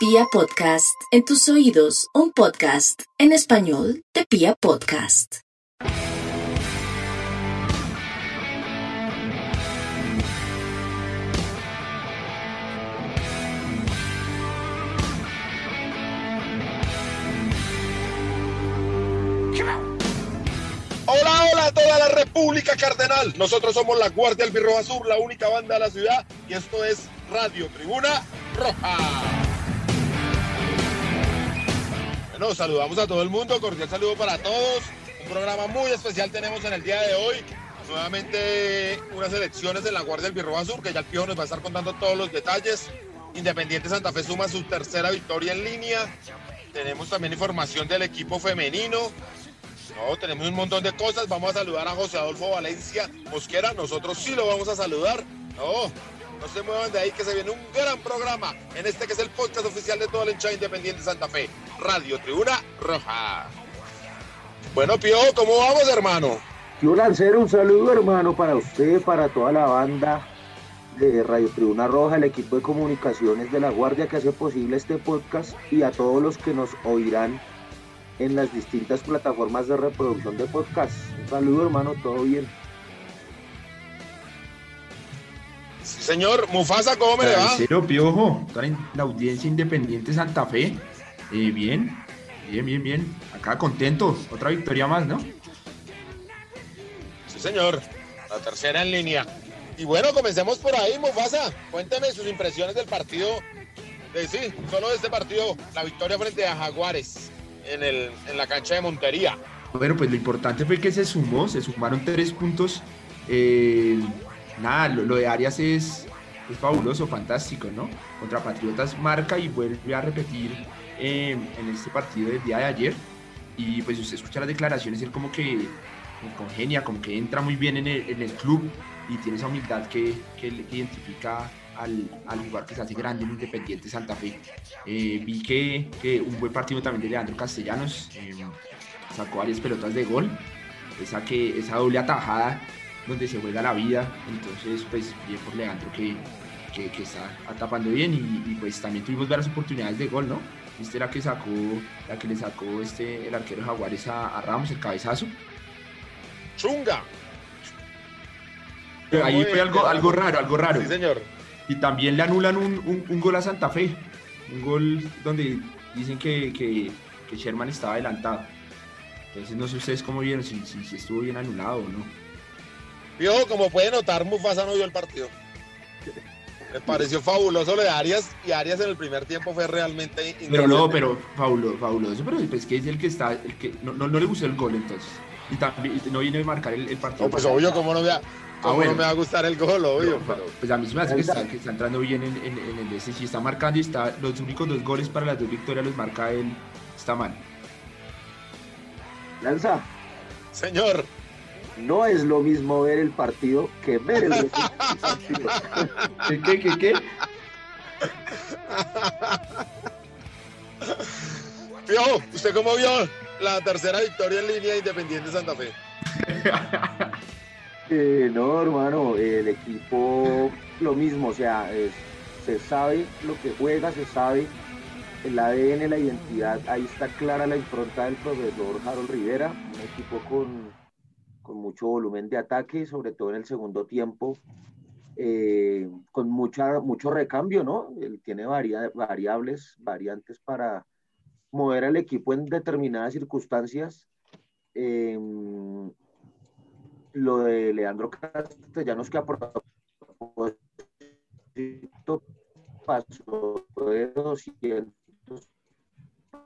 Pia Podcast, en tus oídos, un podcast en español de Pia Podcast. Hola, hola a toda la República Cardenal. Nosotros somos la Guardia del Birro Azul, la única banda de la ciudad, y esto es Radio Tribuna Roja. Bueno, saludamos a todo el mundo, cordial saludo para todos. Un programa muy especial tenemos en el día de hoy. Nuevamente unas elecciones en la Guardia del Birro Azul, que ya el Piojo nos va a estar contando todos los detalles. Independiente Santa Fe suma su tercera victoria en línea. Tenemos también información del equipo femenino. No, tenemos un montón de cosas. Vamos a saludar a José Adolfo Valencia Mosquera. Nosotros sí lo vamos a saludar. No, no se muevan de ahí que se viene un gran programa en este que es el podcast oficial de todo el hinchada independiente Santa Fe. Radio Tribuna Roja. Bueno, Pío, ¿cómo vamos, hermano? Yo Lancero, un saludo hermano para usted, para toda la banda de Radio Tribuna Roja, el equipo de comunicaciones de La Guardia que hace posible este podcast y a todos los que nos oirán en las distintas plataformas de reproducción de podcast. Un saludo hermano, todo bien. Sí, señor. Mufasa, ¿cómo me le va? Cero Piojo, la audiencia independiente Santa Fe. Eh, bien, bien, bien, bien. Acá contento. Otra victoria más, ¿no? Sí, señor. La tercera en línea. Y bueno, comencemos por ahí, Mufasa. Cuénteme sus impresiones del partido. De, sí, solo de este partido, la victoria frente a Jaguares en, el, en la cancha de Montería. Bueno, pues lo importante fue que se sumó, se sumaron tres puntos. Eh, nada, lo, lo de Arias es, es fabuloso, fantástico, ¿no? Contra Patriotas marca y vuelve a repetir eh, en este partido del día de ayer. Y pues usted escucha las declaraciones, él como que congenia, como que entra muy bien en el, club y tiene esa humildad que, que identifica al, al, lugar que se hace grande en Independiente Santa Fe. Eh, vi que, que, un buen partido también de Leandro Castellanos, eh, sacó varias pelotas de gol, esa, que, esa doble atajada donde se juega la vida, entonces pues bien por Leandro que, que, que está atapando bien y, y, pues también tuvimos varias oportunidades de gol, ¿no? Esta era que sacó, la que le sacó este, el arquero Jaguares a, a Ramos, el cabezazo. ¡Chunga! Pero ahí fue algo, algo raro, algo raro. Sí, señor. Y también le anulan un, un, un, gol a Santa Fe. Un gol donde dicen que, que, que, Sherman estaba adelantado. Entonces no sé ustedes cómo vieron, si, si, si estuvo bien anulado o no. Vio, como puede notar, Mufasa no vio el partido. Me pareció fabuloso lo de Arias y Arias en el primer tiempo fue realmente Pero no, pero fabuloso, fabuloso. Pero es que es el que está, el que no, no, no le gustó el gol entonces. Y también no viene a marcar el, el partido. No, pues obvio, como no vea. ¿Cómo ah, bueno. no me va a gustar el gol, obvio? No, pero... Pues a mí me hace que está, que está entrando bien en, en, en el este. Si está marcando y está, los únicos dos goles para las dos victorias los marca él, está mal. Lanza. Señor. No es lo mismo ver el partido que ver el partido. ¿Qué, qué, qué, qué? Piojo, ¿usted cómo vio la tercera victoria en línea Independiente Santa Fe? Eh, no, hermano, el equipo lo mismo, o sea, es, se sabe lo que juega, se sabe el ADN, la identidad, ahí está clara la impronta del profesor Harold Rivera, un equipo con, mucho volumen de ataque, sobre todo en el segundo tiempo, eh, con mucha, mucho recambio, ¿no? Él tiene varia, variables, variantes para mover al equipo en determinadas circunstancias. Eh, lo de Leandro Castellanos que a propósito pasó de 200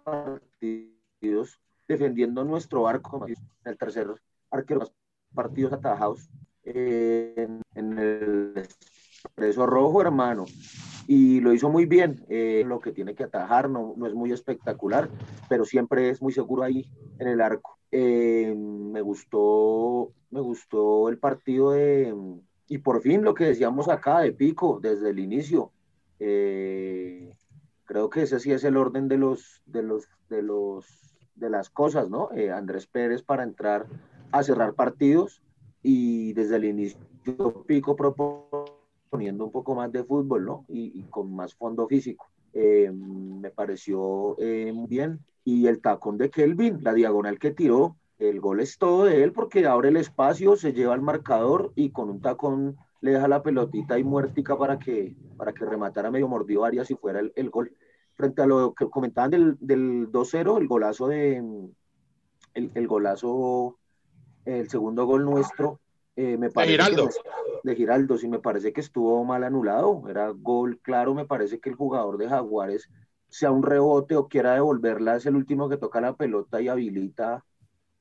partidos defendiendo nuestro arco, el tercer arquero partidos atajados en, en el expreso rojo, hermano. Y lo hizo muy bien, eh, lo que tiene que atajar, no, no es muy espectacular, pero siempre es muy seguro ahí en el arco. Eh, me gustó me gustó el partido de, y por fin lo que decíamos acá de Pico desde el inicio. Eh, creo que ese sí es el orden de los, de los, de los, de las cosas, ¿no? Eh, Andrés Pérez para entrar a cerrar partidos y desde el inicio Pico proponiendo un poco más de fútbol, ¿no? Y, y con más fondo físico. eh, me pareció eh, muy bien. Y el tacón de Kelvin, la diagonal que tiró, el gol es todo de él porque abre el espacio, se lleva al marcador y con un tacón le deja la pelotita y muertica para que, para que rematara medio mordido Arias y fuera el, gol. Frente a lo que comentaban del, del 2-0, el golazo de el, el, golazo, el segundo gol nuestro, eh, me parece de Giraldo. de Giraldo, sí me parece que estuvo mal anulado, era gol claro, me parece que el jugador de Jaguares sea un rebote o quiera devolverla, es el último que toca la pelota y habilita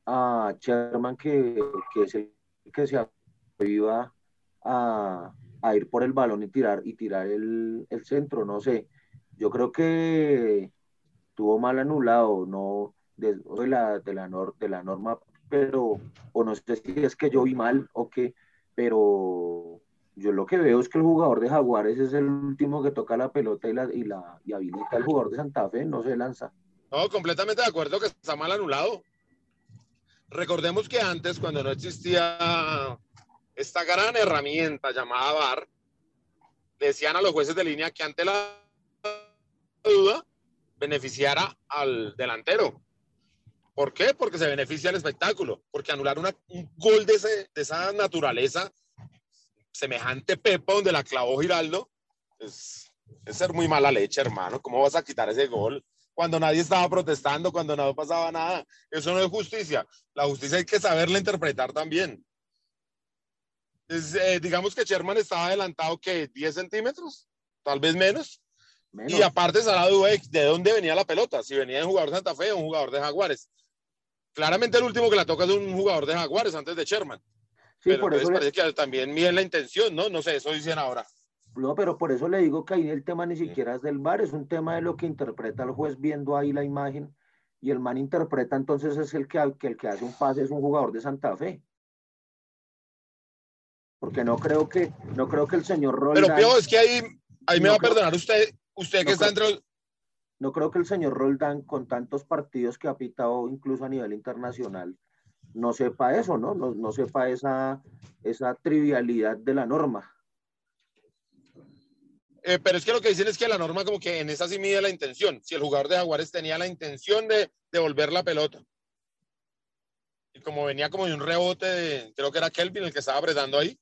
a Sherman que, que es el que se aviva a, a, ir por el balón y tirar, y tirar el, el, centro, no sé. Yo creo que tuvo mal anulado, no de, de la, de, la nor, de la norma, pero, o no sé si es que yo vi mal o qué, pero yo lo que veo es que el jugador de Jaguares es el último que toca la pelota y la, y la y habilita el jugador de Santa Fe, no se lanza. No, completamente de acuerdo que está mal anulado. Recordemos que antes, cuando no existía esta gran herramienta llamada VAR, decían a los jueces de línea que ante la duda beneficiara al delantero. ¿Por qué? Porque se beneficia el espectáculo, porque anular una, un gol de, ese, de, esa naturaleza, semejante Pepa donde la clavó Giraldo, es, es ser muy mala leche, hermano. ¿Cómo vas a quitar ese gol? cuando nadie estaba protestando, cuando no pasaba nada. Eso no es justicia. La justicia hay que saberla interpretar también. Es, eh, digamos que Sherman estaba adelantado que 10 centímetros, tal vez menos. menos. Y aparte Sara Dueck, ¿de dónde venía la pelota? Si venía de un jugador de Santa Fe o un jugador de Jaguares. Claramente el último que la toca es un jugador de Jaguares antes de Sherman. Sí, Pero por eso parece le... que también miden la intención, ¿no? No sé, eso dicen ahora. No, pero por eso le digo que ahí el tema ni siquiera es del bar, es un tema de lo que interpreta el juez viendo ahí la imagen y el man interpreta, entonces es el que, que el que hace un pase es un jugador de Santa Fe. Porque no creo que, no creo que el señor Roldán... Pero Pio, es que ahí, ahí me no va a perdonar usted, usted que no está creo, entre... No creo que el señor Roldán, con tantos partidos que ha pitado incluso a nivel internacional, no sepa eso, ¿no? No, no sepa esa, esa trivialidad de la norma. Eh, pero es que lo que dicen es que la norma como que en esa sí mide la intención. Si el jugador de Jaguares tenía la intención de devolver la pelota. Y como venía como de un rebote creo que era Kelvin el que estaba apretando ahí.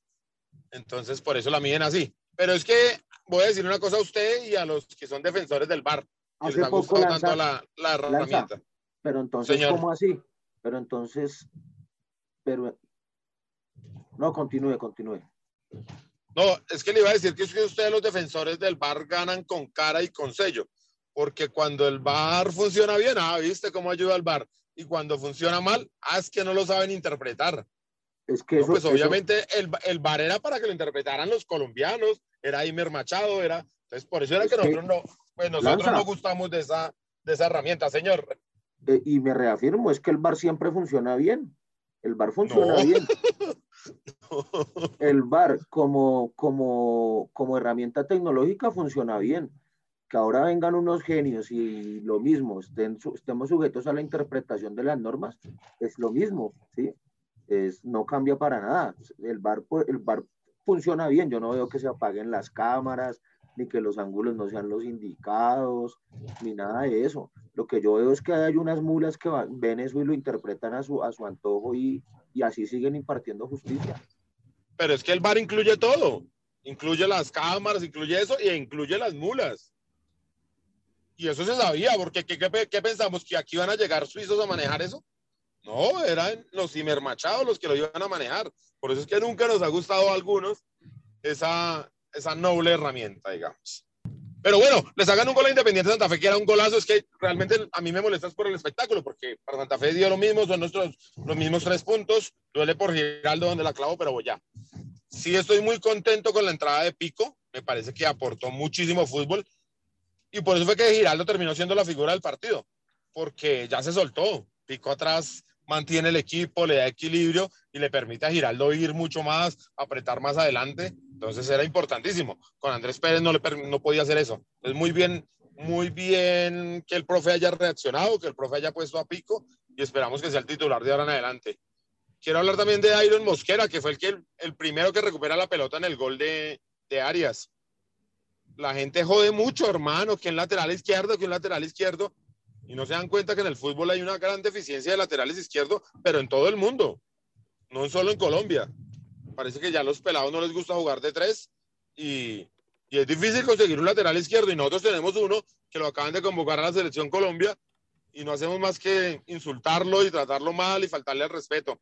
Entonces por eso la miden así. Pero es que voy a decir una cosa a usted y a los que son defensores del bar. Hace les ha poco lanza, la, la herramienta. Lanza. Pero entonces, Señor. ¿cómo así? Pero entonces, pero... No, continúe, continúe. No, es que le iba a decir que es que ustedes los defensores del bar ganan con cara y con sello, porque cuando el bar funciona bien, ah, viste cómo ayuda al bar, y cuando funciona mal, ah, es que no lo saben interpretar. Es que no, eso, pues obviamente eso... el, el bar era para que lo interpretaran los colombianos, era Imer Machado, era, entonces por eso era que nosotros no, pues nosotros Lanza. no gustamos de esa, de esa herramienta, señor. Eh, y me reafirmo, es que el bar siempre funciona bien. El bar funciona no. bien. El bar como, como, como herramienta tecnológica funciona bien. Que ahora vengan unos genios y lo mismo, estén, estemos sujetos a la interpretación de las normas, es lo mismo, ¿sí? Es, no cambia para nada. El bar, el bar funciona bien. Yo no veo que se apaguen las cámaras, ni que los ángulos no sean los indicados, ni nada de eso. Lo que yo veo es que hay unas mulas que ven eso y lo interpretan a su, a su antojo y, y así siguen impartiendo justicia. Pero es que el bar incluye todo. Incluye las cámaras, incluye eso y incluye las mulas. Y eso se sabía, porque ¿qué, qué, qué pensamos? ¿Que aquí van a llegar suizos a manejar eso? No, eran los cimermachados los que lo iban a manejar. Por eso es que nunca nos ha gustado a algunos esa, esa noble herramienta, digamos. Pero bueno, les hagan un gol a Independiente Santa Fe, que era un golazo, es que realmente a mí me molestas por el espectáculo, porque para Santa Fe dio lo mismo, son nuestros, los mismos tres puntos, duele por Giraldo donde la clavo, pero ya. Sí estoy muy contento con la entrada de Pico, me parece que aportó muchísimo fútbol, y por eso fue que Giraldo terminó siendo la figura del partido, porque ya se soltó, Pico atrás mantiene el equipo, le da equilibrio y le permite a Giraldo ir mucho más, apretar más adelante. Entonces era importantísimo. Con Andrés Pérez no, le, no podía hacer eso. Es muy bien, muy bien que el profe haya reaccionado, que el profe haya puesto a pico y esperamos que sea el titular de ahora en adelante. Quiero hablar también de Iron Mosquera, que fue el, que, el, primero que recupera la pelota en el gol de, de Arias. la gente jode mucho, hermano, que en lateral izquierdo, que en lateral izquierdo, y no se dan cuenta que en el fútbol hay una gran deficiencia de laterales izquierdos, pero en todo el mundo, no solo en Colombia. Parece que ya a los pelados no les gusta jugar de tres y, y es difícil conseguir un lateral izquierdo y nosotros tenemos uno que lo acaban de convocar a la selección Colombia y no hacemos más que insultarlo y tratarlo mal y faltarle al respeto.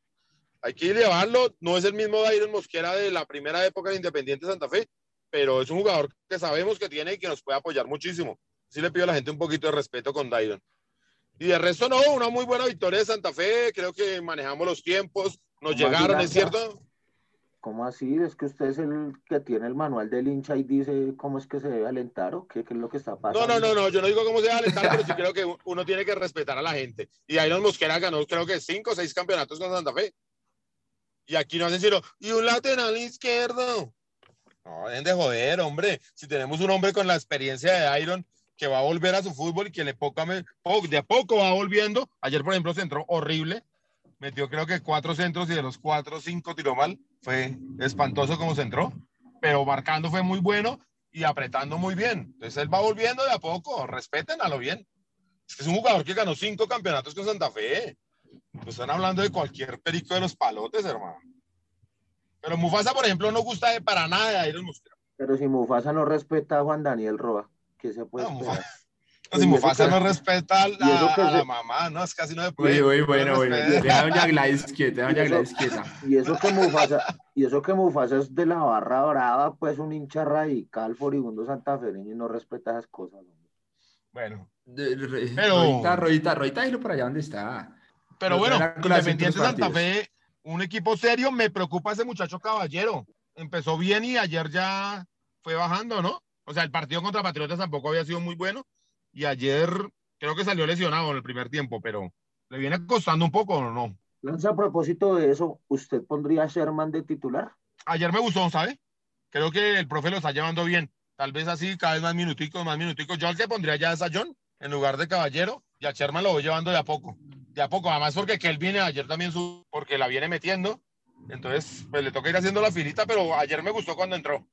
Hay que llevarlo, no es el mismo Dairon Mosquera de la primera época de Independiente Santa Fe, pero es un jugador que sabemos que tiene y que nos puede apoyar muchísimo. Sí le pido a la gente un poquito de respeto con Dairon. Y de resto no, una muy buena victoria de Santa Fe, creo que manejamos los tiempos, nos llegaron, ¿es cierto? ¿Cómo así? ¿Es que usted es el que tiene el manual del hincha y dice cómo es que se debe alentar o qué, qué es lo que está pasando? No, no, no, no, yo no digo cómo se debe alentar, pero sí creo que uno tiene que respetar a la gente. Y Dairon Mosquera ganó creo que cinco o seis campeonatos con Santa Fe. Y aquí no hacen sino, y un lateral izquierdo. No, dejen de joder, hombre. Si tenemos un hombre con la experiencia de Iron que va a volver a su fútbol y que le poca, de a poco va volviendo. Ayer, por ejemplo, se entró horrible. Metió creo que cuatro centros y de los cuatro, cinco tiró mal. Fue espantoso como se entró. Pero marcando fue muy bueno y apretando muy bien. Entonces él va volviendo de a poco. Respeten a lo bien. Es un jugador que ganó cinco campeonatos con Santa Fe. Pues están hablando de cualquier perico de los palotes, hermano. Pero Mufasa, por ejemplo, no gusta de para nada de Iron Mosquera. Pero si Mufasa no respeta a Juan Daniel Roa, ¿qué se puede No, esperar? Mufasa, no, si Mufasa que- no respeta a la, que a la se- mamá, no, es casi no se puede. Uy, uy, bueno, no bueno. Deja a doña Gladys quieta, doña Y eso- Gladys quieta. Y eso que Mufasa, y eso que Mufasa es de la barra brava, pues un hincha radical, furibundo santafereño y no respeta esas cosas. hombre. Bueno, De- re- Pero- Rodita, Rodita, Rodita, dilo por allá donde está. pero bueno, Independiente Santa. Fe, un equipo serio, me preocupa ese muchacho Caballero. Empezó bien y ayer ya fue bajando, ¿no? O sea, el partido contra Patriotas tampoco había sido muy bueno y ayer creo que salió lesionado en el primer tiempo, pero le viene costando un poco, ¿o no? Lanza, a propósito de eso, ¿usted pondría a Sherman de titular? ayer me gustó, ¿sabe? Creo que el profe lo está llevando bien. Tal vez así, cada vez más minuticos, más minuticos. Yo al que pondría ya es a John en lugar de Caballero y a Sherman lo voy llevando de a poco. De a poco, además porque que él viene ayer también, su, porque la viene metiendo. Entonces, pues le toca ir haciendo la filita, pero ayer me gustó cuando entró.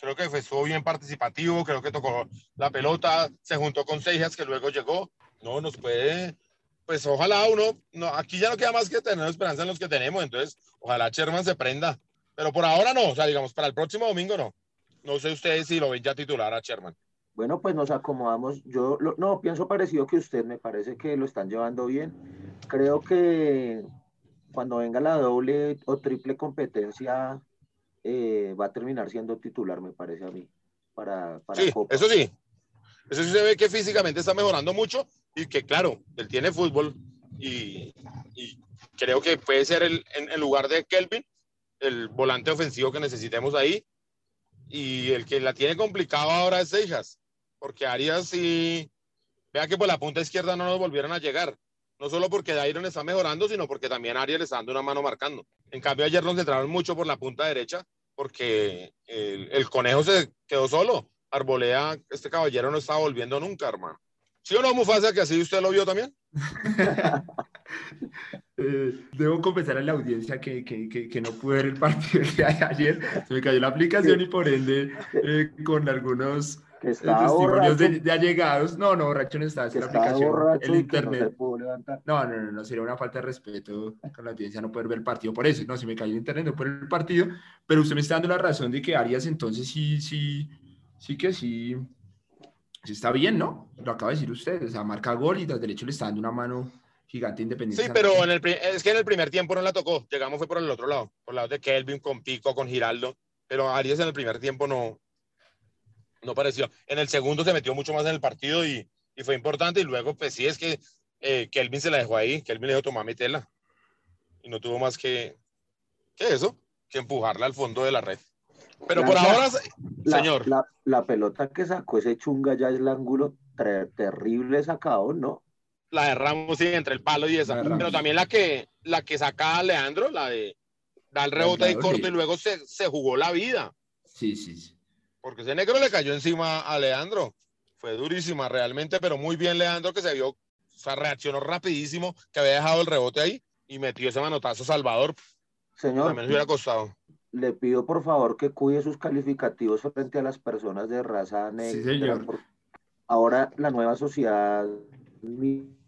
Creo que fue, estuvo bien participativo, creo que tocó la pelota, se juntó con Seijas, que luego llegó. No, nos puede, pues ojalá uno, no, aquí ya no queda más que tener esperanza en los que tenemos, entonces ojalá Sherman se prenda. Pero por ahora no, o sea, digamos, para el próximo domingo no. No sé ustedes si lo ven ya titular a Sherman. Bueno, pues nos acomodamos. Yo no pienso parecido que usted, me parece que lo están llevando bien. Creo que cuando venga la doble o triple competencia eh, va a terminar siendo titular, me parece a mí, para, para Sí, Copa. eso sí. Eso sí se ve que físicamente está mejorando mucho y que, claro, él tiene fútbol y, y creo que puede ser el, en, en lugar de Kelvin el volante ofensivo que necesitemos ahí. Y el que la tiene complicado ahora es Seijas, porque Arias sí. Vea que por la punta izquierda no nos volvieron a llegar. No solo porque Dairon está mejorando, sino porque también Arias le está dando una mano marcando. En cambio, ayer nos centraron mucho por la punta derecha, porque el, el conejo se quedó solo. Arbolea, este caballero no estaba volviendo nunca, hermano. ¿Sí o no, Mufasa, que así usted lo vio también? Eh, debo confesar a la audiencia que, que, que, que no pude ver el partido de ayer. Se me cayó la aplicación y por ende, eh, con algunos Que eh, testimonios borracho, de, de allegados. No, no, borracho no estaba, es que la estaba aplicación, borracho el no internet. No, no, no, no, sería una falta de respeto con la audiencia no poder ver el partido por eso. No, si me cayó el internet, no puedo ver el partido, pero usted me está dando la razón de que Arias entonces sí, sí, sí que sí, sí está bien, ¿no? Lo acaba de decir usted, o sea, marca gol y tras derecho le está dando una mano gigante independiente. Sí, pero en el, es que en el primer tiempo no la tocó. Llegamos fue por el otro lado, por el lado de Kelvin, con Pico, con Giraldo. Pero Arias en el primer tiempo no, no pareció. En el segundo se metió mucho más en el partido y, y fue importante. Y luego, pues sí, es que eh, Kelvin se la dejó ahí. Kelvin le dijo, toma, metela. Y no tuvo más que, que eso, que empujarla al fondo de la red. Pero por ahora, La, señor, la, la pelota que sacó ese chunga ya es el ángulo terrible sacado, ¿no? la de Ramos sí, entre el palo y esa. Pero también la que, la que saca a Leandro, la de da el rebote Leandro, corto sí. y luego se, se jugó la vida. Sí, sí, sí. Porque ese negro le cayó encima a Leandro. Fue durísima realmente, pero muy bien Leandro que se vio, o sea, reaccionó rapidísimo, que había dejado el rebote ahí y metió ese manotazo Salvador. Señor, También le hubiera costado. le pido por favor que cuide sus calificativos frente a las personas de raza negra. Sí, señor. Ahora la nueva sociedad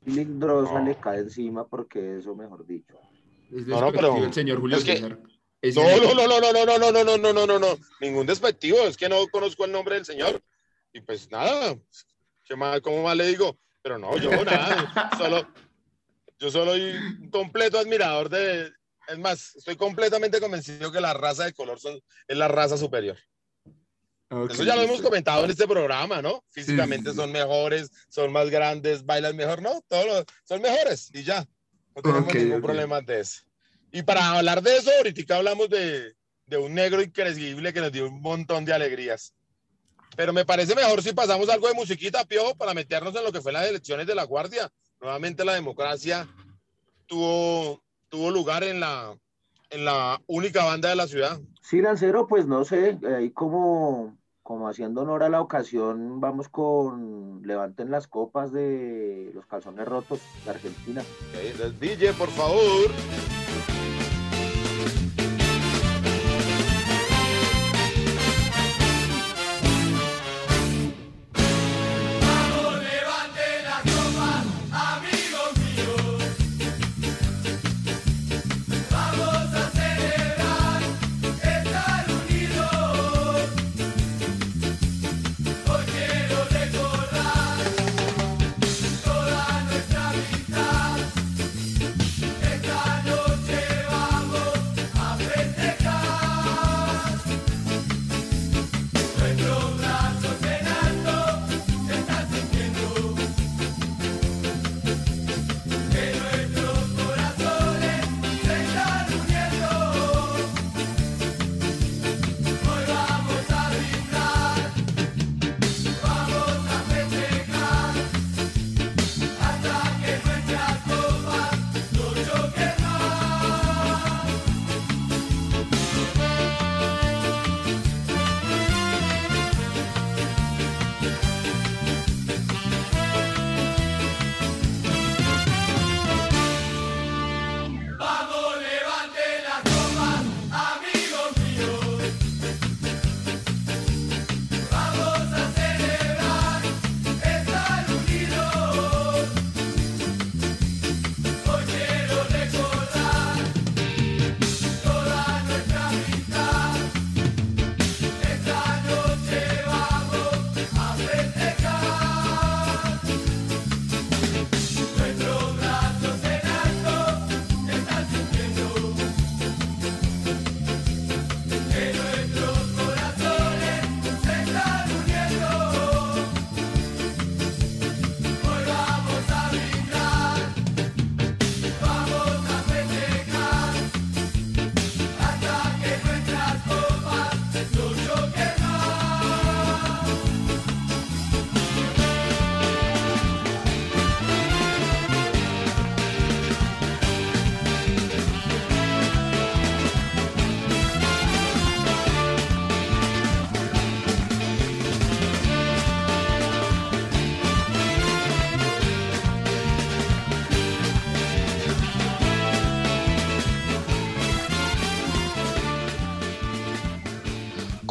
milindrosa No. le cae encima porque eso, mejor dicho. Es No, no, despectivo pero el señor Julio es que- César. Es No, el- no, no, no, no, no, no, no, no, no, no, no, no, no, ningún despectivo, es que no conozco el nombre del señor. Y pues nada, ¿qué más, ¿cómo más le digo? Pero no, yo nada, solo, yo soy un completo admirador de, es más, estoy completamente convencido que la raza de color son, es la raza superior. Ok, Eso ya lo hemos comentado en este programa, ¿no? Físicamente sí. son mejores, son más grandes, bailan mejor, ¿no? Todos los- son mejores y ya. No tenemos Ok, ningún ok. problema de eso. Y para hablar de eso, ahorita hablamos de, de un negro increíble que nos dio un montón de alegrías. Pero me parece mejor si pasamos algo de musiquita, Piojo, para meternos en lo que fue las elecciones de la Guardia. Nuevamente la democracia tuvo, tuvo lugar en la, en la única banda de la ciudad. Sí, Lancero, pues no sé, ahí como, como haciendo honor a la ocasión, vamos con Levanten las copas de los calzones rotos de Argentina. Ok, entonces, DJ, por favor.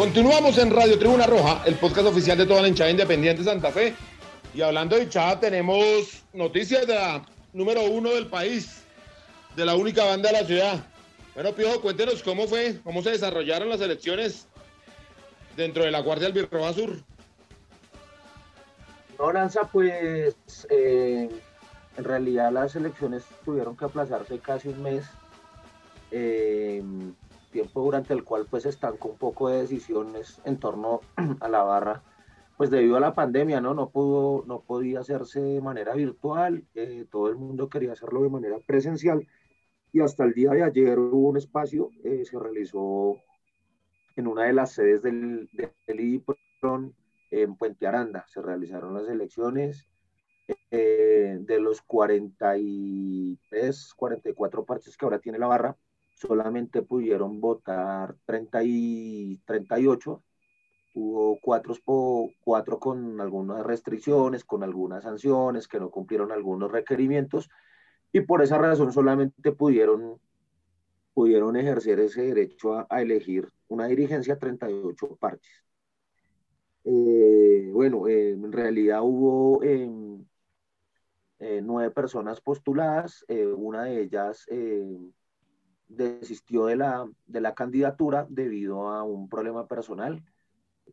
Continuamos en Radio Tribuna Roja, el podcast oficial de toda la hinchada independiente de Santa Fe. Y hablando de hinchada, tenemos noticias de la número uno del país, de la única banda de la ciudad. Bueno, Piojo, cuéntenos cómo fue, cómo se desarrollaron las elecciones dentro de la Guardia Albirroja Sur. No, Lanza, pues eh, en realidad las elecciones tuvieron que aplazarse casi un mes, eh, tiempo durante el cual pues estancó un poco de decisiones en torno a la barra, pues debido a la pandemia, ¿no? No pudo, no podía hacerse de manera virtual, eh, todo el mundo quería hacerlo de manera presencial y hasta el día de ayer hubo un espacio, eh, se realizó en una de las sedes del, del IDIPRON, en Puente Aranda se realizaron las elecciones. Eh, de los 43, 44 parches que ahora tiene la barra, solamente pudieron votar 30 y 38. Hubo cuatro, con algunas restricciones, con algunas sanciones, que no cumplieron algunos requerimientos, y por esa razón solamente pudieron, pudieron ejercer ese derecho a, elegir una dirigencia 38 parches. Eh, bueno, eh, en realidad hubo em, eh, nueve personas postuladas, una de ellas desistió de la, de la candidatura debido a un problema personal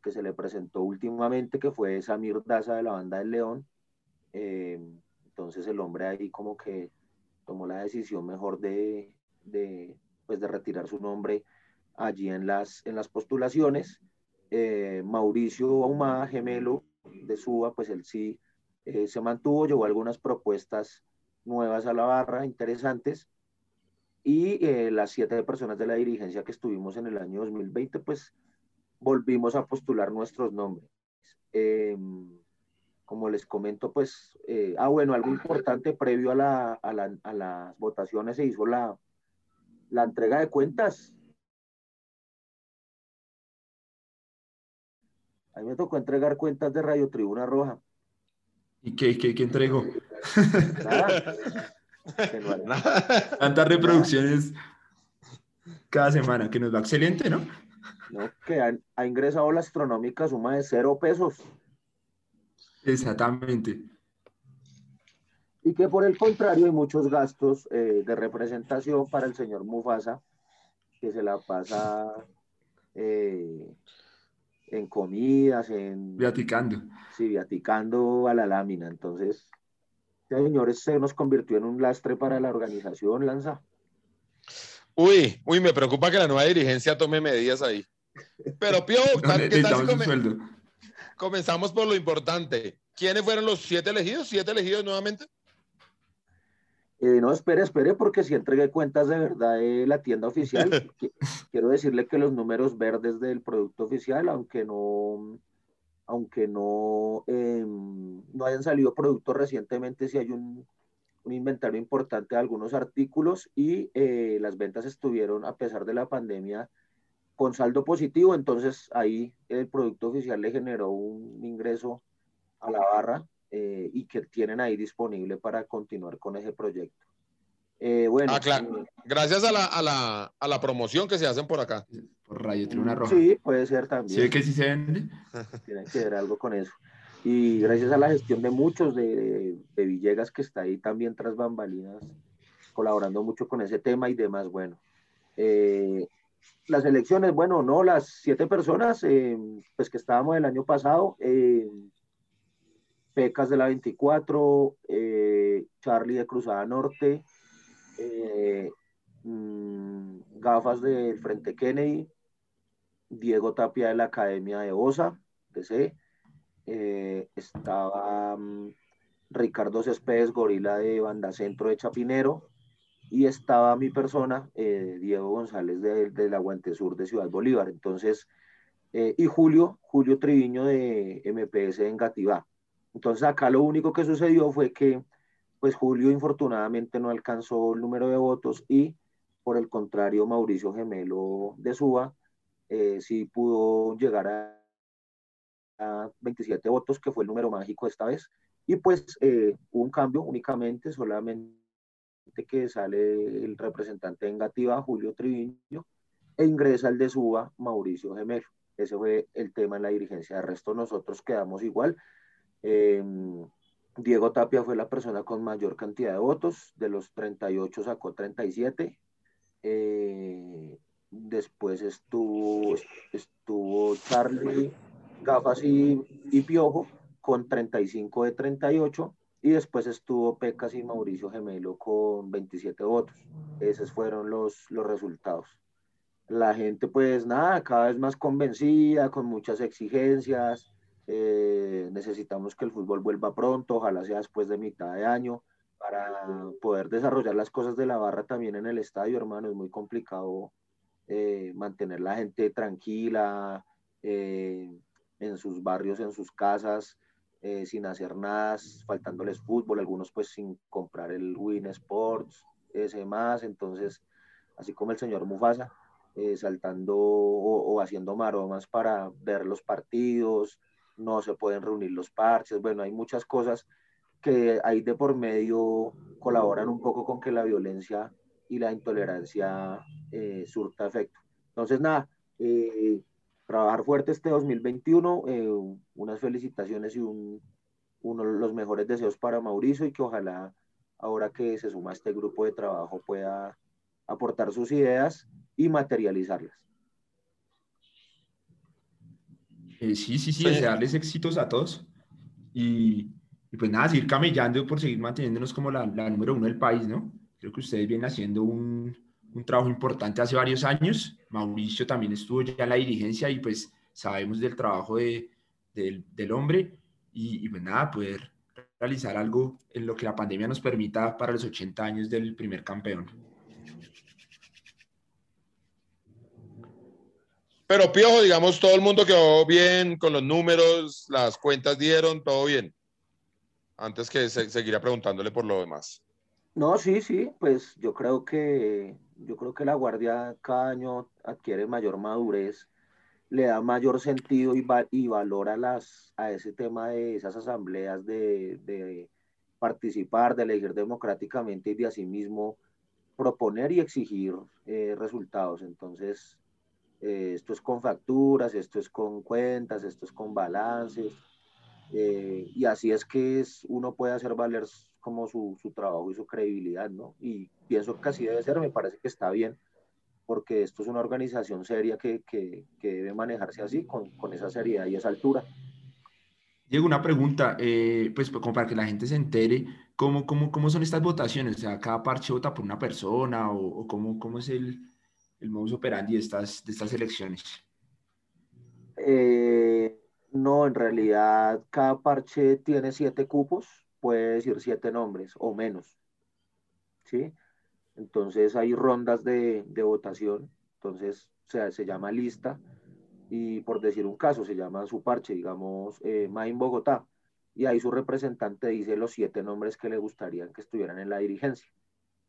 que se le presentó últimamente, que fue Samir Daza de la banda del León. entonces el hombre ahí como que tomó la decisión mejor de, de, pues de retirar su nombre allí en las, en las postulaciones. Eh, Mauricio Ahumada, gemelo de Suba, pues él sí eh, se mantuvo, llevó algunas propuestas nuevas a la barra, interesantes, y eh, las siete personas de la dirigencia que estuvimos en el año 2020, pues volvimos a postular nuestros nombres. Em, como les comento, pues, ah, bueno, algo importante previo a, la, a, la, a las votaciones se hizo la, la entrega de cuentas. A mí me tocó entregar cuentas de Radio Tribuna Roja. ¿Y qué, qué, qué entregó? Tantas reproducciones cada semana, que nos va excelente, ¿no? No, que ha, ingresado la astronómica suma de cero pesos. Exactamente y que por el contrario hay muchos gastos eh, de representación para el señor Mufasa, que se la pasa eh, en comidas, en... Viaticando. Sí, viaticando a la lámina. Entonces, señores, se nos convirtió en un lastre para la organización, Lanza. Uy, uy, me preocupa que la nueva dirigencia tome medidas ahí. Pero Pio, ¿qué tal comenzamos por lo importante? ¿Quiénes fueron los siete elegidos? ¿Siete elegidos nuevamente? Eh, no, espere, espere, porque si entregué cuentas de verdad de la tienda oficial, quiero decirle que los números verdes del producto oficial, aunque no, aunque no, em, no hayan salido productos recientemente, sí hay un, inventario importante de algunos artículos y eh, las ventas estuvieron, a pesar de la pandemia, con saldo positivo, entonces ahí el producto oficial le generó un ingreso a la barra eh, y que tienen ahí disponible para continuar con ese proyecto. Eh, bueno, ah, claro. Eh, Gracias a la, a, la, a la, promoción que se hacen por acá. Por Radio Tribuna Roja. Sí, puede ser también. Sí, que sí se vende. Tiene que ver algo con eso. Y gracias a la gestión de muchos de, de, Villegas que está ahí también tras bambalinas, colaborando mucho con ese tema y demás. Bueno, las elecciones, bueno, no, las siete personas, pues que estábamos el año pasado, Pecas de la 24, eh, Charlie de Cruzada Norte, eh, mm, gafas del Frente Kennedy, Diego Tapia de la Academia de OSA, DC, eh, estaba mm, Ricardo Céspedes Gorila de Banda Centro de Chapinero, y estaba mi persona, Diego González del de Aguante Sur de Ciudad Bolívar. Entonces, y Julio, Julio Triviño de MPS en Gativá. Entonces acá lo único que sucedió fue que pues Julio infortunadamente no alcanzó el número de votos y por el contrario Mauricio Gemelo de Suba eh, sí pudo llegar a, 27 votos, que fue el número mágico esta vez. Y pues eh, hubo un cambio únicamente, solamente que sale el representante en Gativa, Julio Triviño, e ingresa el de Suba, Mauricio Gemelo. Ese fue el tema en la dirigencia. De resto, nosotros quedamos igual. Em, Diego Tapia fue la persona con mayor cantidad de votos, de los 38 sacó 37. Eh, después estuvo, estuvo Charlie, Gafas y, Piojo con 35 de 38. Y después estuvo Pecas y Mauricio Gemelo con 27 votos. Esos fueron los, los resultados. La gente, pues nada, cada vez más convencida, con muchas exigencias eh, necesitamos que el fútbol vuelva pronto, ojalá sea después de mitad de año, para poder desarrollar las cosas de la barra también en el estadio, hermano. Es muy complicado eh, mantener la gente tranquila eh, en sus barrios, en sus casas, sin hacer nada, faltándoles fútbol, algunos pues sin comprar el Win Sports, ese más. Entonces, así como el señor Mufasa. saltando o, haciendo maromas para ver los partidos, no se pueden reunir los parches, bueno, hay muchas cosas que ahí de por medio colaboran un poco con que la violencia y la intolerancia eh, surta efecto. Entonces, nada, eh, trabajar fuerte este 2021, eh, unas felicitaciones y un, uno de los mejores deseos para Mauricio y que ojalá ahora que se suma a este grupo de trabajo pueda aportar sus ideas y materializarlas. Sí, sí, sí, sí, desearles éxitos a todos. Y, y, pues nada, seguir camellando por seguir manteniéndonos como la, la número uno del país, ¿no? Creo que ustedes vienen haciendo un, un trabajo importante hace varios años. Mauricio también estuvo ya en la dirigencia y pues sabemos del trabajo de, del hombre y, y, pues nada, poder realizar algo en lo que la pandemia nos permita para los 80 años del primer campeón. Pero Piojo, digamos, todo el mundo quedó bien con los números, las cuentas dieron, todo bien. Antes que se, seguirá preguntándole por lo demás. No, sí, sí, pues yo creo que yo creo que la guardia cada año adquiere mayor madurez, le da mayor sentido y, y valora las, a ese tema de esas asambleas de, de, participar, de elegir democráticamente y de asimismo proponer y exigir eh, resultados. Entonces, eh, esto es con facturas, esto es con cuentas, esto es con balances, eh, y así es que es, uno puede hacer valer como su, su, trabajo y su credibilidad, ¿no? Y pienso que así debe ser, me parece que está bien, porque esto es una organización seria que, que, que debe manejarse así, con, con, esa seriedad y esa altura. Diego, una pregunta, eh, pues como para que la gente se entere, ¿cómo, cómo, cómo son estas votaciones? O sea, ¿cada parche vota por una persona o, o cómo, cómo es el, el modus operandi de estas, de estas elecciones? Eh, no, en realidad cada parche tiene siete cupos, puede decir siete nombres o menos. ¿Sí? Entonces hay rondas de, de votación, entonces o sea, se llama lista y por decir un caso se llama su parche, digamos, eh, Bogotá, y ahí su representante dice los siete nombres que le gustarían que estuvieran en la dirigencia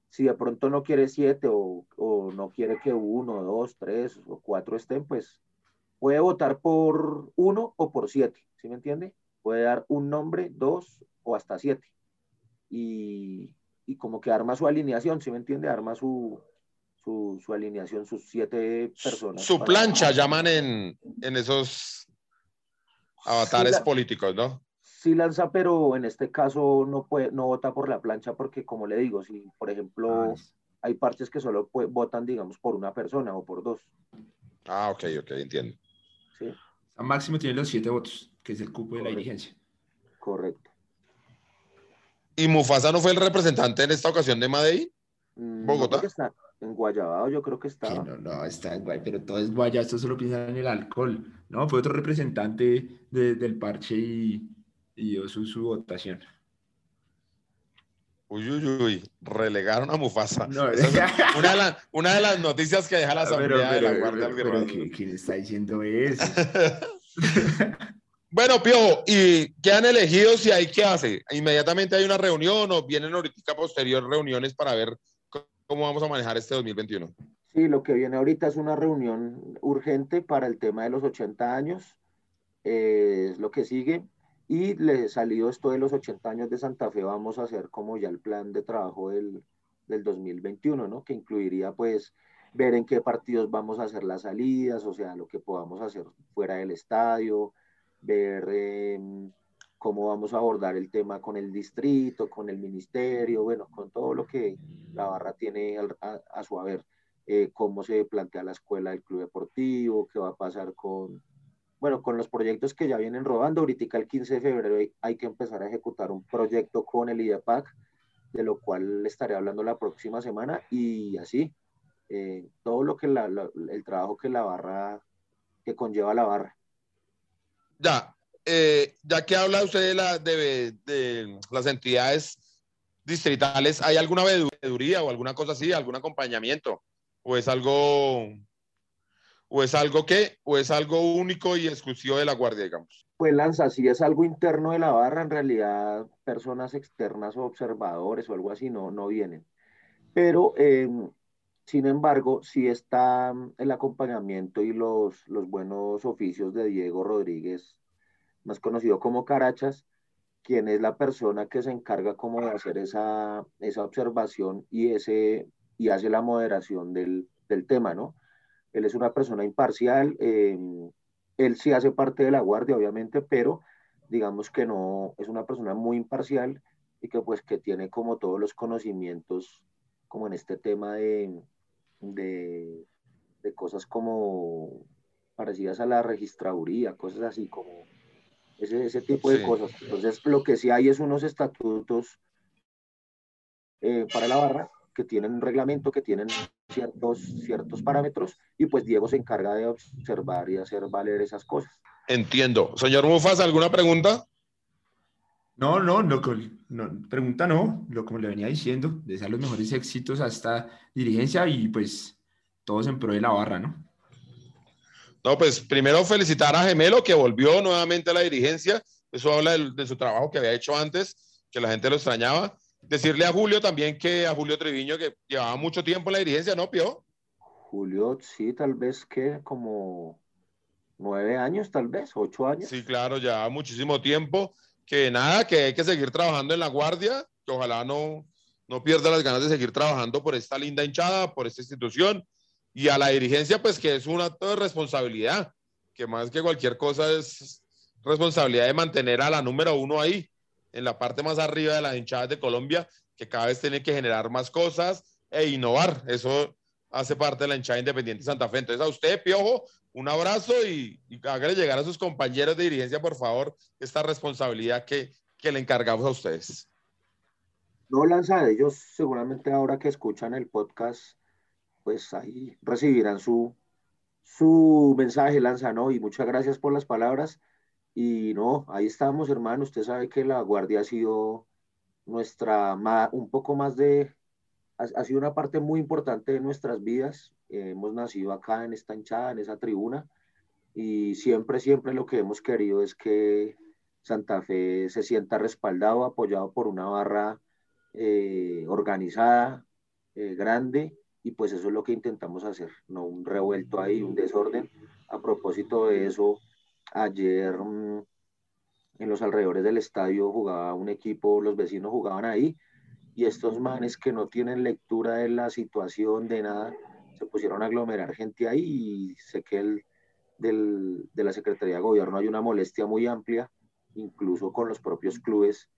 si de pronto no quiere siete o, o, no quiere que uno, dos, tres o cuatro estén, pues puede votar por uno o por siete, ¿sí me entiende? Puede dar un nombre, dos o hasta siete. Y, y como que arma su alineación, ¿sí me entiende? Arma su, su, su alineación, sus siete personas. Su plancha llaman en, en esos avatares sí, la, políticos, ¿no? Sí lanza, pero en este caso no, puede, no vota por la plancha porque, como le digo, si por ejemplo ah, hay partes que solo puede, votan, digamos, por una persona o por dos. Ah, ok, ok, entiendo. Sí. A máximo tiene los siete votos, que es el cupo Correcto. de la dirigencia. Correcto. ¿Y Mufasa no fue el representante en esta ocasión de Madrid? Bogotá. Mm, No, está en Guayabao, yo creo que está. Sí, no, no, está en Guay, pero todo es Guaya, esto solo piensa en el alcohol. No, fue otro representante de, del parche y, y dio su, su votación. Uy, uy, uy, relegaron a Mufasa. No, es una, de la, una, de las noticias que deja la Asamblea pero, pero, de la Guardia pero, pero ¿Quién está diciendo eso? bueno, Piojo, ¿y qué han elegido si hay qué hace? ¿Inmediatamente hay una reunión o vienen ahorita posterior reuniones para ver cómo vamos a manejar este 2021? Sí, lo que viene ahorita es una reunión urgente para el tema de los 80 años. Eh, es lo que sigue y le salió esto de los 80 años de Santa Fe, vamos a hacer como ya el plan de trabajo del, del 2021, ¿no? Que incluiría pues ver en qué partidos vamos a hacer las salidas, o sea, lo que podamos hacer fuera del estadio, ver eh, cómo vamos a abordar el tema con el distrito, con el ministerio, bueno, con todo lo que la barra tiene a, a su haber, eh, cómo se plantea la escuela del club deportivo, qué va a pasar con bueno, con los proyectos que ya vienen rodando, ahorita el 15 de febrero hay que empezar a ejecutar un proyecto con el IDEPAC, de lo cual estaré hablando la próxima semana y así, eh, todo lo que la, el trabajo que la barra, que conlleva la barra. Ya, eh, ya que habla usted de, la, de, de, las entidades distritales, ¿hay alguna veeduría o alguna cosa así, algún acompañamiento? ¿O es algo o es algo que, o es algo único y exclusivo de la guardia, digamos? Pues Lanza, si es algo interno de la barra, en realidad personas externas o observadores o algo así no, no vienen. Pero, eh, sin embargo, sí está el acompañamiento y los, los buenos oficios de Diego Rodríguez, más conocido como Carachas, quien es la persona que se encarga como de hacer esa, esa observación y ese y hace la moderación del, del tema, ¿no? Él es una persona imparcial, eh, él sí hace parte de la guardia, obviamente, pero digamos que no, es una persona muy imparcial y que pues que tiene como todos los conocimientos como en este tema de, de, de cosas como parecidas a la registraduría, cosas así como ese, ese tipo de cosas. Entonces, lo que sí hay es unos estatutos eh, para la barra que tienen un reglamento, que tienen ciertos, ciertos parámetros, y pues Diego se encarga de observar y hacer valer esas cosas. Entiendo. Señor Mufas, ¿alguna pregunta? No, no, no, no, pregunta no, lo como le venía diciendo, desear los mejores éxitos a esta dirigencia y pues todos en pro de la barra, ¿no? No, pues primero felicitar a Gemelo que volvió nuevamente a la dirigencia, eso habla de, de su trabajo que había hecho antes, que la gente lo extrañaba, Decirle a Julio también que a Julio Treviño que llevaba mucho tiempo en la dirigencia, ¿no, Pio? Julio, sí, tal vez que como nueve años, tal vez, ocho años. Sí, claro, ya muchísimo tiempo. Que nada, que hay que seguir trabajando en la guardia, que ojalá no, no pierda las ganas de seguir trabajando por esta linda hinchada, por esta institución. Y a la dirigencia, pues que es un acto de responsabilidad, que más que cualquier cosa es responsabilidad de mantener a la número uno ahí en la parte más arriba de las hinchadas de Colombia, que cada vez tienen que generar más cosas e innovar. Eso hace parte de la hinchada independiente Santa Fe. Entonces, a usted, Piojo, un abrazo y, y hágale llegar a sus compañeros de dirigencia, por favor, esta responsabilidad que, que le encargamos a ustedes. No, Lanza, ellos seguramente ahora que escuchan el podcast, pues ahí recibirán su, su mensaje, Lanza, ¿no? Y muchas gracias por las palabras. Y no, ahí estamos, hermano. Usted sabe que la Guardia ha sido nuestra, un poco más de, ha, sido una parte muy importante de nuestras vidas. hemos nacido acá en esta hinchada, en esa tribuna. Y siempre, siempre lo que hemos querido es que Santa Fe se sienta respaldado, apoyado por una barra eh, organizada, eh, grande, y pues eso es lo que intentamos hacer, no un revuelto ahí, un desorden. A propósito de eso, Ayer mm, en los alrededores del estadio jugaba un equipo, los vecinos jugaban ahí, y estos manes que no tienen lectura de la situación, de nada, se pusieron a aglomerar gente ahí y sé que el, del, de la Secretaría de Gobierno hay una molestia muy amplia, incluso con los propios clubes,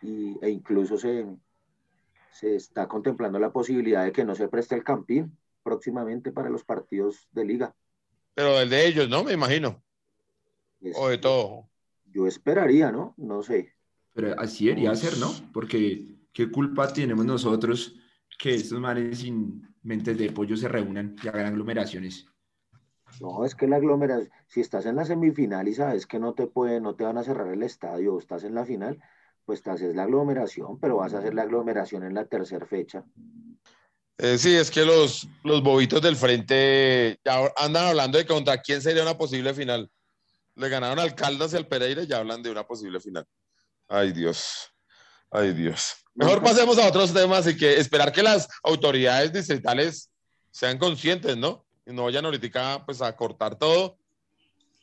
y, e incluso se, se está contemplando la posibilidad de que no se preste el campín próximamente para los partidos de liga. Pero el de ellos, ¿no? Me imagino o de todo. Yo esperaría, ¿no? No sé. Pero así debería ser, ¿no? Porque qué culpa tenemos nosotros que estos manes sin mentes de pollo se reúnan y hagan aglomeraciones. No, es que la aglomeración, si estás en la semifinal y sabes que no te pueden, no te van a cerrar el estadio, o estás en la final, pues te haces la aglomeración, pero vas a hacer la aglomeración en la tercera fecha. Eh, sí, es que los, los bobitos del frente ya andan hablando de contra quién sería una posible final. Le ganaron al Caldas y al Pereira y ya hablan de una posible final. Ay, Dios. Ay, Dios. Mejor pasemos a otros temas y que esperar que las autoridades distritales sean conscientes, ¿no? Y no vayan ahorita pues, a cortar todo.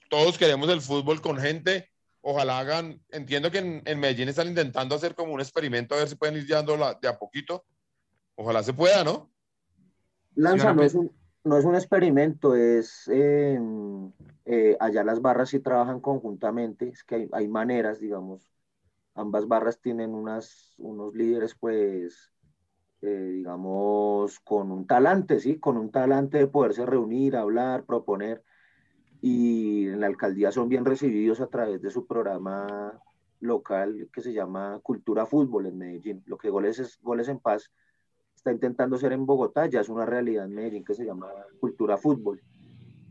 Todos queremos el fútbol con gente. Ojalá hagan, entiendo que en, Medellín están intentando hacer como un experimento a ver si pueden ir llevando de a poquito. Ojalá se pueda, ¿no? Lanza, no es un, no es un experimento, es em, eh, allá las barras sí trabajan conjuntamente, es que hay, maneras, digamos, ambas barras tienen unas, unos líderes, pues, eh, digamos, con un talante, ¿sí? Con un talante de poderse reunir, hablar, proponer, y en la alcaldía son bien recibidos a través de su programa local que se llama Cultura Fútbol en Medellín. Lo que Goles es Goles en Paz está intentando ser en Bogotá, ya es una realidad en Medellín que se llama Cultura Fútbol.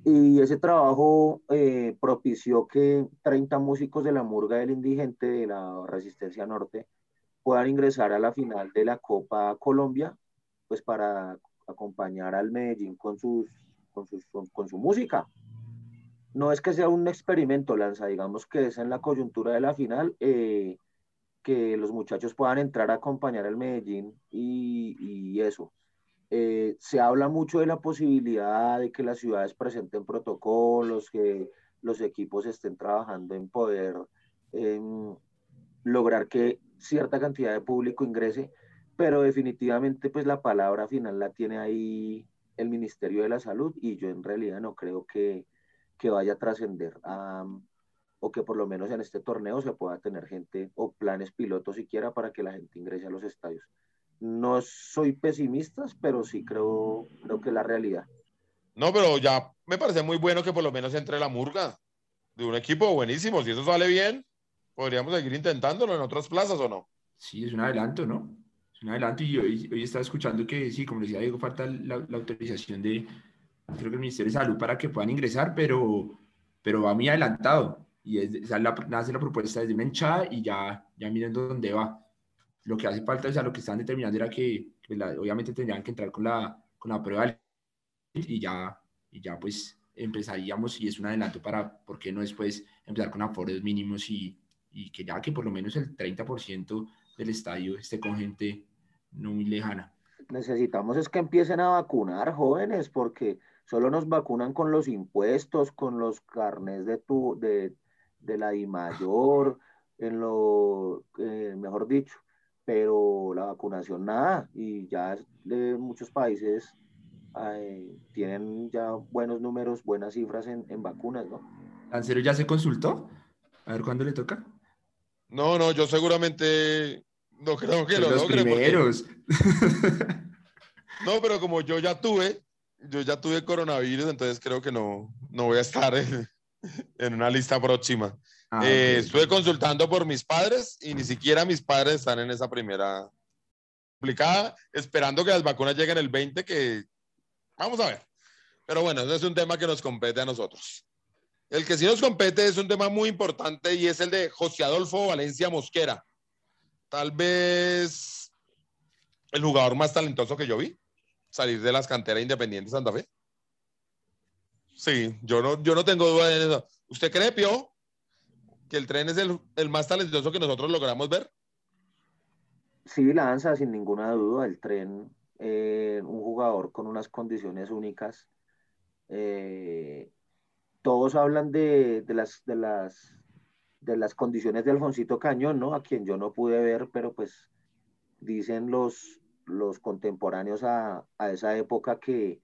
Y ese trabajo eh, propició que 30 músicos de la Murga del Indigente de la Resistencia Norte puedan ingresar a la final de la Copa Colombia, pues para acompañar al Medellín con, sus, con, sus, con su música. No es que sea un experimento, Lanza, digamos que es en la coyuntura de la final. Eh, que los muchachos puedan entrar a acompañar al Medellín y, eso. Eh, se habla mucho de la posibilidad de que las ciudades presenten protocolos, que los equipos estén trabajando en poder lograr que cierta cantidad de público ingrese, pero definitivamente pues la palabra final la tiene ahí el Ministerio de la Salud y yo en realidad no creo que, que vaya a trascender o que por lo menos en este torneo se pueda tener gente o planes pilotos siquiera para que la gente ingrese a los estadios. No soy pesimista, pero sí creo, creo que es la realidad. No, pero ya me parece muy bueno que por lo menos entre la murga de un equipo buenísimo. Si eso sale bien, podríamos seguir intentándolo en otras plazas o no. Sí, es un adelanto, ¿no? Es un adelanto y hoy, hoy estaba escuchando que sí, como decía Diego, falta la, autorización de, creo que el Ministerio de Salud para que puedan ingresar, pero, pero va muy adelantado. Y es, la, nace la propuesta desde una hinchada y ya, ya miren dónde va. Lo que hace falta, o sea, lo que están determinando era que, obviamente tendrían que entrar con la, con la prueba y ya, y ya pues empezaríamos y es un adelanto para, ¿por qué no después empezar con aforos mínimos y, y que ya que por lo menos el 30% del estadio esté con gente no muy lejana? Necesitamos es que empiecen a vacunar jóvenes porque solo nos vacunan con los impuestos, con los carnes de, tu, de, de la I mayor, en lo, eh, mejor dicho, pero la vacunación nada, y ya de muchos países tienen ya buenos números, buenas cifras en, en vacunas, ¿no? ¿Lancero ya se consultó? A ver cuándo le toca. No, no, yo seguramente no creo que lo los primeros. No, pero como yo ya tuve, yo ya tuve coronavirus, entonces creo que no, no voy a estar en, en una lista próxima. Ah, eh, estuve consultando por mis padres y ni siquiera mis padres están en esa primera aplicada, esperando que las vacunas lleguen el 20, que vamos a ver. Pero bueno, ese es un tema que nos compete a nosotros. El que sí nos compete es un tema muy importante y es el de José Adolfo Valencia Mosquera. Tal vez el jugador más talentoso que yo vi salir de las canteras independientes de Santa Fe. Sí, yo no, yo no tengo duda de eso. ¿Usted cree, Pio, que el tren es el, el más talentoso que nosotros logramos ver? Sí, Lanza, sin ninguna duda, el tren, eh, un jugador con unas condiciones únicas. Eh, todos hablan de, de, las, de, las, de las condiciones de Alfoncito Cañón, ¿no? A quien yo no pude ver, pero pues dicen los, los contemporáneos a, a esa época que,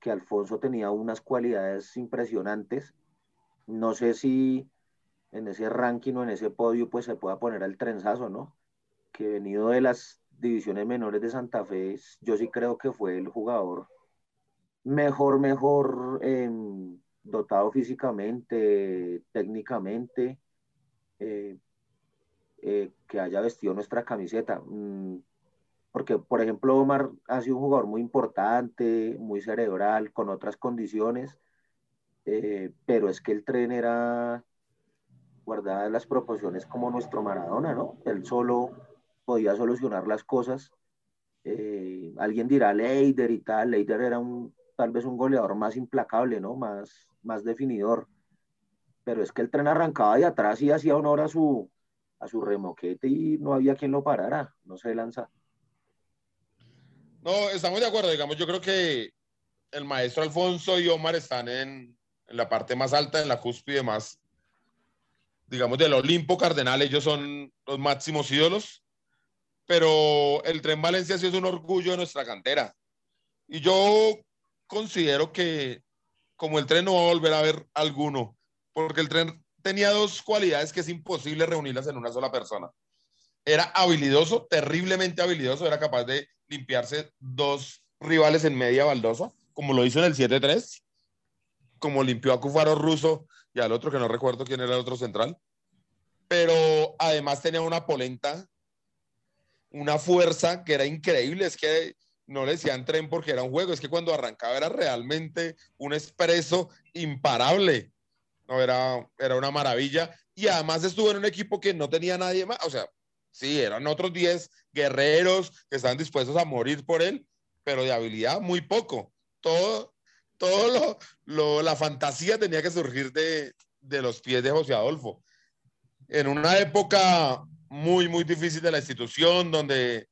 que Alfonso tenía unas cualidades impresionantes. No sé si en ese ranking o en ese podio pues se pueda poner al trenzazo, ¿no? Que venido de las divisiones menores de Santa Fe, yo sí creo que fue el jugador mejor, mejor em, dotado físicamente, técnicamente, eh, eh, que haya vestido nuestra camiseta. Mm, porque, por ejemplo, Omar ha sido un jugador muy importante, muy cerebral, con otras condiciones, eh, pero es que el tren era, guardada las proporciones como nuestro Maradona, ¿no? Él solo podía solucionar las cosas. Eh, alguien dirá Leider y tal, Leider era tal vez un goleador más implacable, ¿no? Más, más definidor. Pero es que el tren arrancaba de atrás y hacía honor a su, a su remoquete y no había quien lo parara, no se lanza. No, estamos de acuerdo, digamos, yo creo que el maestro Alfonso y Omar están en, la parte más alta, en la cúspide más, digamos, del Olimpo Cardenal, ellos son los máximos ídolos, pero el Tren Valencia sí es un orgullo de nuestra cantera. Y yo considero que como el tren no va a volver a ver alguno, porque el tren tenía dos cualidades que es imposible reunirlas en una sola persona. Era habilidoso, terriblemente habilidoso, era capaz de limpiarse dos rivales en media baldosa, como lo hizo en el 7-3, como limpió a Cufaro Russo y al otro que no recuerdo quién era el otro central. Pero además tenía una polenta, una fuerza que era increíble. Es que no le decían tren porque era un juego, es que cuando arrancaba era realmente un expreso imparable. No, era, era una maravilla. Y además estuvo en un equipo que no tenía nadie más. O sea, Sí, eran otros 10 guerreros que estaban dispuestos a morir por él, pero de habilidad muy poco. Todo, todo lo, la fantasía tenía que surgir de, de los pies de José Adolfo. En una época muy, muy difícil de la institución, donde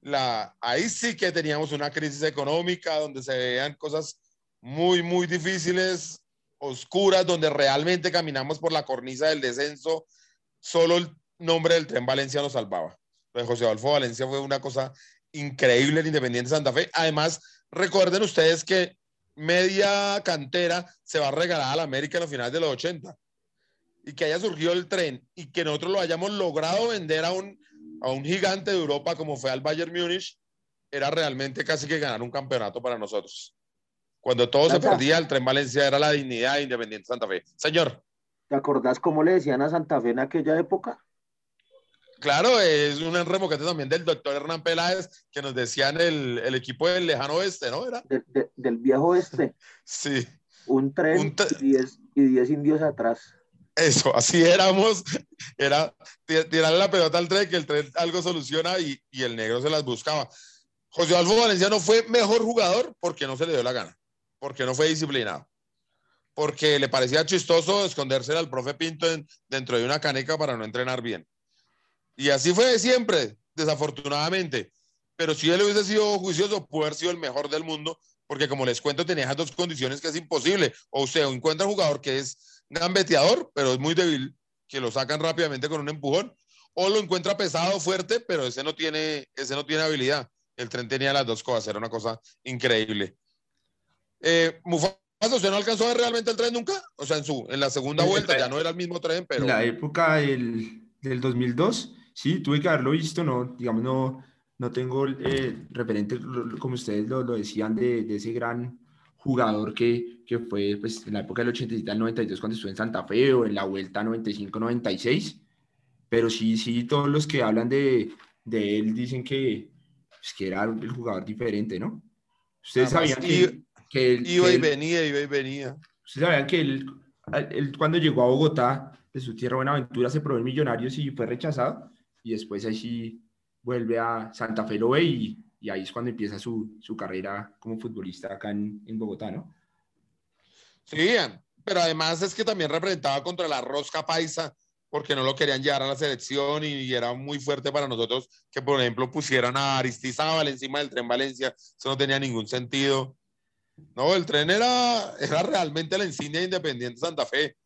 la, ahí sí que teníamos una crisis económica, donde se veían cosas muy, muy difíciles, oscuras, donde realmente caminamos por la cornisa del descenso. Solo el nombre del tren Valencia nos salvaba. José Adolfo Valencia fue una cosa increíble el Independiente Santa Fe. Además, recuerden ustedes que media cantera se va a regalar a la América en los finales de los 80 y que haya surgido el tren y que nosotros lo hayamos logrado vender a un, a un gigante de Europa como fue al Bayern Múnich, era realmente casi que ganar un campeonato para nosotros. Cuando todo se perdía, el tren Valencia era la dignidad de Independiente Santa Fe. Señor. ¿Te acordás cómo le decían a Santa Fe en aquella época? Claro, es un remocate también del doctor Hernán Peláez, que nos decían el, el equipo del lejano oeste, ¿no? Era? del viejo oeste. sí. Un tren y, diez, y diez indios atrás. Eso, así éramos. Era tirarle la pelota al tren, que el tren algo soluciona y, y el negro se las buscaba. José Alfonso Valenciano fue mejor jugador porque no se le dio la gana, porque no fue disciplinado, porque le parecía chistoso esconderse al profe Pinto dentro de una caneca para no entrenar bien. Y así fue siempre, desafortunadamente. Pero si él hubiese sido juicioso, puede haber sido el mejor del mundo, porque como les cuento, tenía esas dos condiciones que es imposible. O usted encuentra un jugador que es gambeteador, pero es muy débil, que lo sacan rápidamente con un empujón, o lo encuentra pesado, fuerte, pero ese no tiene, ese no tiene habilidad. El tren tenía las dos cosas, era una cosa increíble. Eh, Mufasa, ¿usted no alcanzó a ver realmente el tren nunca? O sea, en, su, en la segunda vuelta ya no era el mismo tren, pero... En la época del, del 2002 sí, tuve que haberlo visto, no, digamos, no, no tengo eh, referente, como ustedes lo, lo decían, de, de, ese gran jugador que, que, fue pues, en la época del 87 al 92 cuando estuve en Santa Fe o en la vuelta 95-96, pero sí, sí, todos los que hablan de, de él dicen que, pues, que era el jugador diferente, ¿no? Ustedes sabían que, que, él, iba y venía, iba y venía. Ustedes sabían que él, él cuando llegó a Bogotá, de su tierra Buenaventura, se probó en Millonarios y fue rechazado y después ahí sí vuelve a Santa Fe lo y, y ahí es cuando empieza su, su carrera como futbolista acá en, en, Bogotá, ¿no? Sí, pero además es que también representaba contra la rosca paisa porque no lo querían llevar a la selección y, era muy fuerte para nosotros que, por ejemplo, pusieran a Aristizábal encima del tren Valencia. Eso no tenía ningún sentido. No, el tren era, era realmente la insignia de Independiente Santa Fe.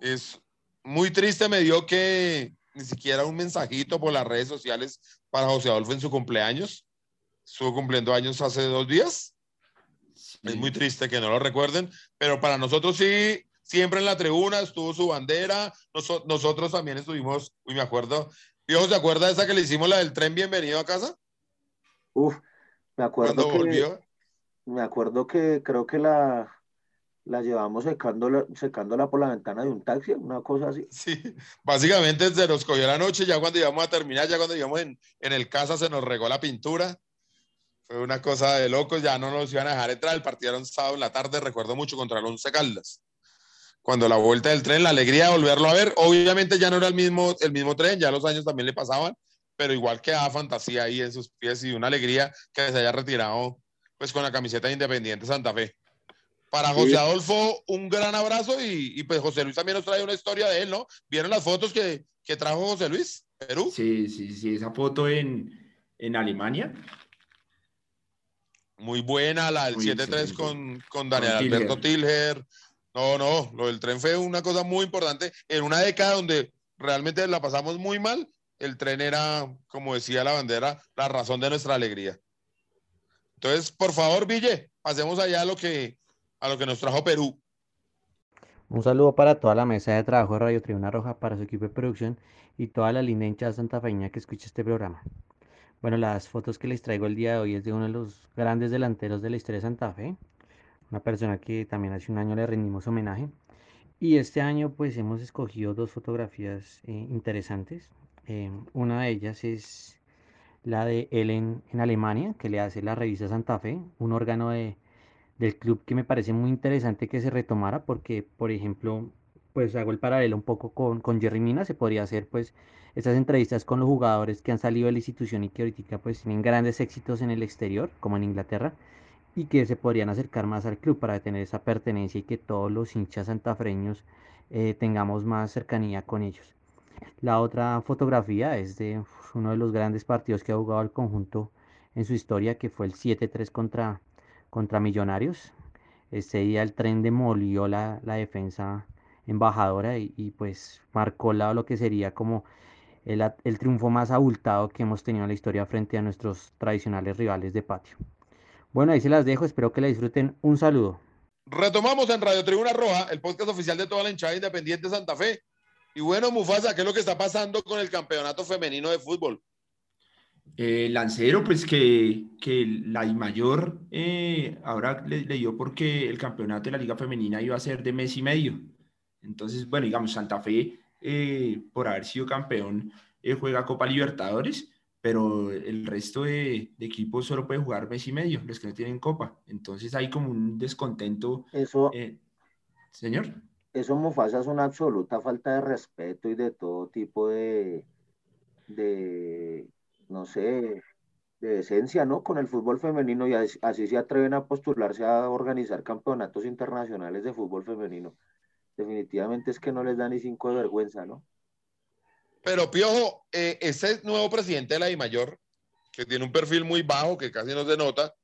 Es muy triste, me dio que, ni siquiera un mensajito por las redes sociales para José Adolfo en su cumpleaños. Estuvo cumpliendo años hace dos días. Sí. Es muy triste que no lo recuerden, pero para nosotros sí, siempre en la tribuna estuvo su bandera. Nos, nosotros también estuvimos, uy, me acuerdo. Dios, ¿se acuerda de esa que le hicimos la del tren Bienvenido a casa? Uf, me acuerdo. Cuando que, volvió. Me acuerdo que creo que la, la llevamos secándola, secándola por la ventana de un taxi, una cosa así. Sí, básicamente se nos cogió la noche, ya cuando íbamos a terminar, ya cuando íbamos en, en el casa se nos regó la pintura. Fue una cosa de locos, ya no nos iban a dejar entrar. El partido era un sábado en la tarde, recuerdo mucho, contra el Once Caldas. Cuando la vuelta del tren, la alegría de volverlo a ver, obviamente ya no era el mismo, el mismo tren, ya los años también le pasaban, pero igual quedaba fantasía ahí en sus pies y una alegría que se haya retirado pues con la camiseta de Independiente Santa Fe. Para José. Adolfo, un gran abrazo y, y, pues José Luis también nos trae una historia de él, ¿no? ¿Vieron las fotos que, que trajo José Luis? Perú. Sí, sí, sí, esa foto en, en Alemania. Muy buena, la del 7-3 con, con Daniel con Alberto Tilger. No, no, lo del tren fue una cosa muy importante. En una década donde realmente la pasamos muy mal, el tren era, como decía la bandera, la razón de nuestra alegría. Entonces, por favor, Ville, pasemos allá a lo que, a lo que nos trajo Perú. Un saludo para toda la mesa de trabajo de Radio Tribuna Roja, para su equipo de producción y toda la linda hinchada santafeña que escucha este programa. Bueno, las fotos que les traigo el día de hoy es de uno de los grandes delanteros de la historia de Santa Fe, una persona que también hace un año le rendimos homenaje. Y este año pues hemos escogido dos fotografías eh, interesantes. Eh, una de ellas es la de él en, en, Alemania, que le hace la revista Santa Fe, un órgano de, del club que me parece muy interesante que se retomara porque, por ejemplo, pues hago el paralelo un poco con, con Jerry Mina, se podría hacer pues estas entrevistas con los jugadores que han salido de la institución y que ahorita pues tienen grandes éxitos en el exterior, como en Inglaterra, y que se podrían acercar más al club para tener esa pertenencia y que todos los hinchas santafreños eh, tengamos más cercanía con ellos. La otra fotografía es de uno de los grandes partidos que ha jugado el conjunto en su historia, que fue el 7-3 contra, contra Millonarios. Este día el tren demolió la, la defensa embajadora y, y, pues marcó la, lo que sería como el, el triunfo más abultado que hemos tenido en la historia frente a nuestros tradicionales rivales de patio. Bueno, ahí se las dejo, espero que la disfruten. Un saludo. Retomamos en Radio Tribuna Roja, el podcast oficial de toda la hinchada independiente de Santa Fe. Y bueno, Mufasa, ¿qué es lo que está pasando con el campeonato femenino de fútbol? Eh, Lancero, pues que, que la mayor eh, ahora le, le, dio porque el campeonato de la Liga Femenina iba a ser de mes y medio. Entonces, bueno, digamos, Santa Fe, eh, por haber sido campeón, eh, juega Copa Libertadores, pero el resto de, de, equipos solo puede jugar mes y medio, los que no tienen Copa. Entonces hay como un descontento. Eso, eh, señor. Eso, Mufasa, es una absoluta falta de respeto y de todo tipo de, de no sé, de esencia, ¿no? Con el fútbol femenino y así, así se atreven a postularse a organizar campeonatos internacionales de fútbol femenino definitivamente es que no les da ni cinco de vergüenza, ¿no? Pero Piojo, eh, ese nuevo presidente de la DIMAYOR, que tiene un perfil muy bajo, que casi no se nota,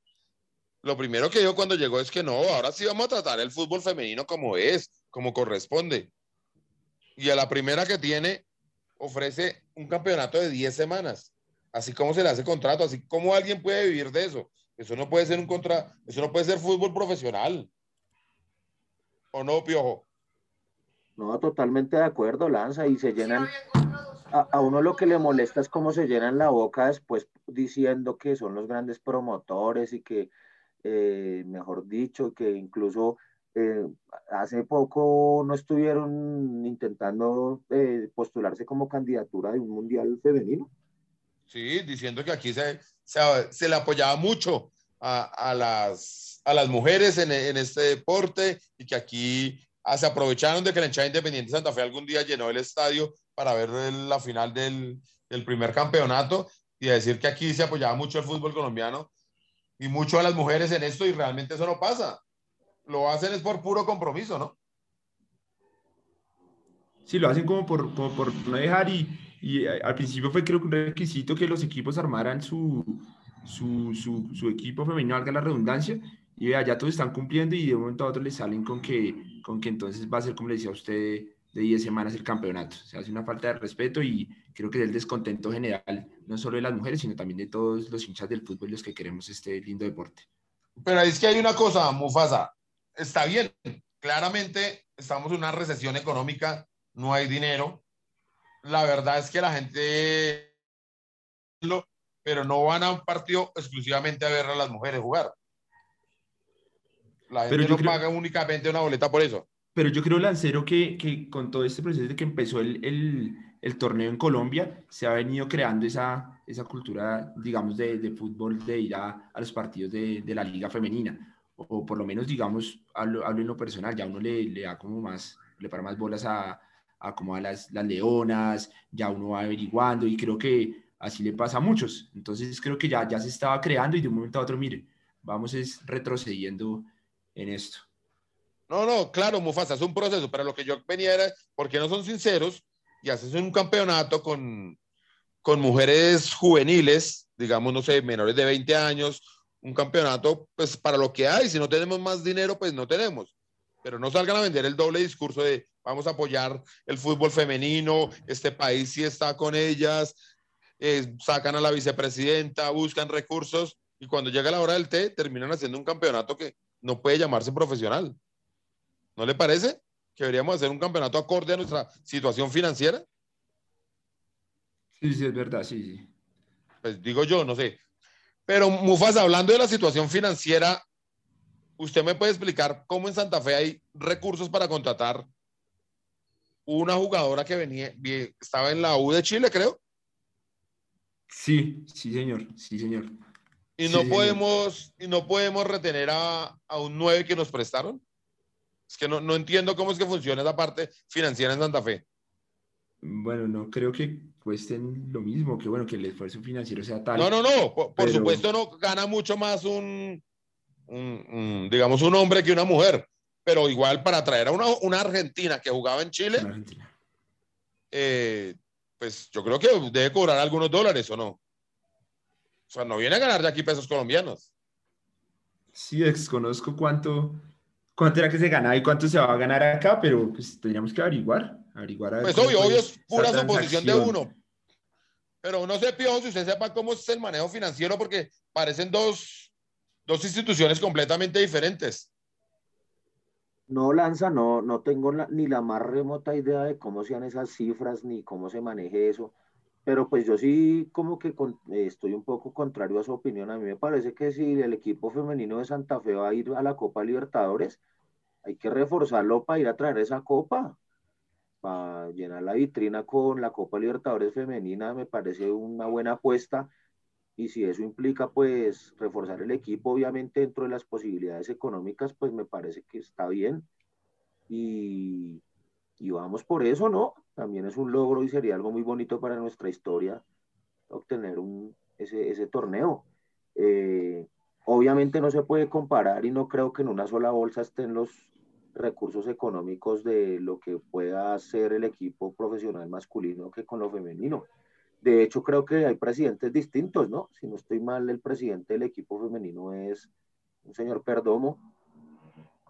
lo primero que dijo cuando llegó es que no, ahora sí vamos a tratar el fútbol femenino como es, como corresponde. Y a la primera que tiene, ofrece un campeonato de 10 semanas. Así como se le hace contrato, así como alguien puede vivir de eso. Eso no puede ser un contra, eso no puede ser fútbol profesional. ¿O no, Piojo? No, totalmente de acuerdo, Lanza, y se llenan, a, a, uno lo que le molesta es cómo se llenan la boca después diciendo que son los grandes promotores y que, eh, mejor dicho, que incluso eh, hace poco no estuvieron intentando eh, postularse como candidatura de un mundial femenino. Sí, diciendo que aquí se, se, se le apoyaba mucho a, a, las, a las mujeres en, en este deporte y que aquí Ah, se aprovecharon de que la hinchada independiente Santa Fe algún día llenó el estadio para ver la final del, del, primer campeonato y a decir que aquí se apoyaba mucho el fútbol colombiano y mucho a las mujeres en esto y realmente eso no pasa. Lo hacen es por puro compromiso, ¿no? Sí, lo hacen como por, por no dejar y, y al principio fue creo que un requisito que los equipos armaran su, su, su, su equipo femenino, valga la redundancia, y vea, ya todos están cumpliendo y de un momento a otro les salen con que, con que entonces va a ser, como le decía usted, de 10 semanas el campeonato. Se hace una falta de respeto y creo que es el descontento general, no solo de las mujeres, sino también de todos los hinchas del fútbol, los que queremos este lindo deporte. Pero es que hay una cosa, Mufasa, está bien, claramente estamos en una recesión económica, no hay dinero. La verdad es que la gente, pero no van a un partido exclusivamente a ver a las mujeres jugar. La gente pero no creo, paga únicamente una boleta por eso. Pero yo creo, Lancero, que, que con todo este proceso de que empezó el, el, el, torneo en Colombia, se ha venido creando esa, esa cultura, digamos, de, de fútbol, de ir a, a los partidos de, de, la liga femenina. O, o, por lo menos, digamos, hablo, hablo en lo personal, ya uno le, le, da como más, le para más bolas a, a como a las, las leonas, ya uno va averiguando y creo que así le pasa a muchos. Entonces creo que ya, ya se estaba creando y de un momento a otro, mire, vamos es retrocediendo en esto. No, no, claro, Mufasa, es un proceso, pero lo que yo venía era, porque no son sinceros y haces un campeonato con, con mujeres juveniles, digamos, no sé, menores de 20 años, un campeonato, pues para lo que hay, si no tenemos más dinero, pues no tenemos. Pero no salgan a vender el doble discurso de vamos a apoyar el fútbol femenino, este país sí está con ellas, eh, sacan a la vicepresidenta, buscan recursos y cuando llega la hora del té terminan haciendo un campeonato que no puede llamarse profesional. ¿No le parece que deberíamos hacer un campeonato acorde a nuestra situación financiera? Sí, sí, es verdad, sí, sí. Pues digo yo, no sé. Pero Mufasa, hablando de la situación financiera, ¿usted me puede explicar cómo en Santa Fe hay recursos para contratar una jugadora que venía, estaba en la U de Chile, creo? Sí, sí, señor, sí, señor. Y no, sí, podemos, y no podemos retener a, a, un 9 que nos prestaron. Es que no, no, entiendo cómo es que funciona esa parte financiera en Santa Fe. Bueno, no creo que cuesten lo mismo, que bueno, que el esfuerzo financiero sea tal. No, no, no, por, supuesto no gana mucho más un, un, un, digamos, un hombre que una mujer, pero igual para traer a una, una argentina que jugaba en Chile, eh, pues yo creo que debe cobrar algunos dólares o no. O sea, no viene a ganar de aquí pesos colombianos. Sí, desconozco cuánto, cuánto era que se ganaba y cuánto se va a ganar acá, pero pues tendríamos que averiguar. averiguar pues obvio, obvio, es pura suposición de uno. pero no sé, Piojo, si usted sepa cómo es el manejo financiero, porque parecen dos, dos instituciones completamente diferentes. No, Lanza, no, no tengo ni la más remota idea de cómo sean esas cifras ni cómo se maneje eso, pero pues yo sí como que estoy un poco contrario a su opinión. A mí me parece que si el equipo femenino de Santa Fe va a ir a la Copa Libertadores, hay que reforzarlo para ir a traer esa copa, para llenar la vitrina con la Copa Libertadores femenina, me parece una buena apuesta. Y si eso implica, pues, reforzar el equipo, obviamente, dentro de las posibilidades económicas, pues me parece que está bien. Y, y vamos por eso, ¿no? También es un logro y sería algo muy bonito para nuestra historia obtener un, ese, ese torneo. Eh, obviamente no se puede comparar y no creo que en una sola bolsa estén los recursos económicos de lo que pueda hacer el equipo profesional masculino que con lo femenino. De hecho, creo que hay presidentes distintos, ¿no? Si no estoy mal, el presidente del equipo femenino es un señor Perdomo.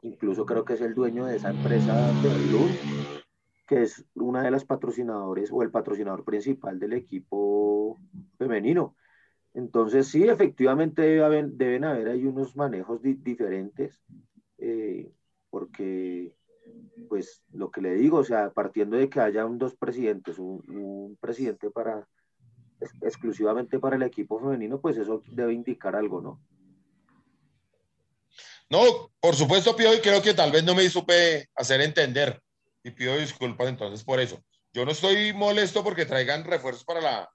Incluso creo que es el dueño de esa empresa Berlur, que es una de las patrocinadores o el patrocinador principal del equipo femenino. Entonces, sí, efectivamente deben haber ahí unos manejos diferentes, eh, porque pues lo que le digo, o sea, partiendo de que haya un, dos presidentes, un presidente para exclusivamente para el equipo femenino, pues eso debe indicar algo, ¿no? No, por supuesto, Pío, y creo que tal vez no me supe hacer entender. Y pido disculpas entonces por eso. Yo no estoy molesto porque traigan refuerzos para, la,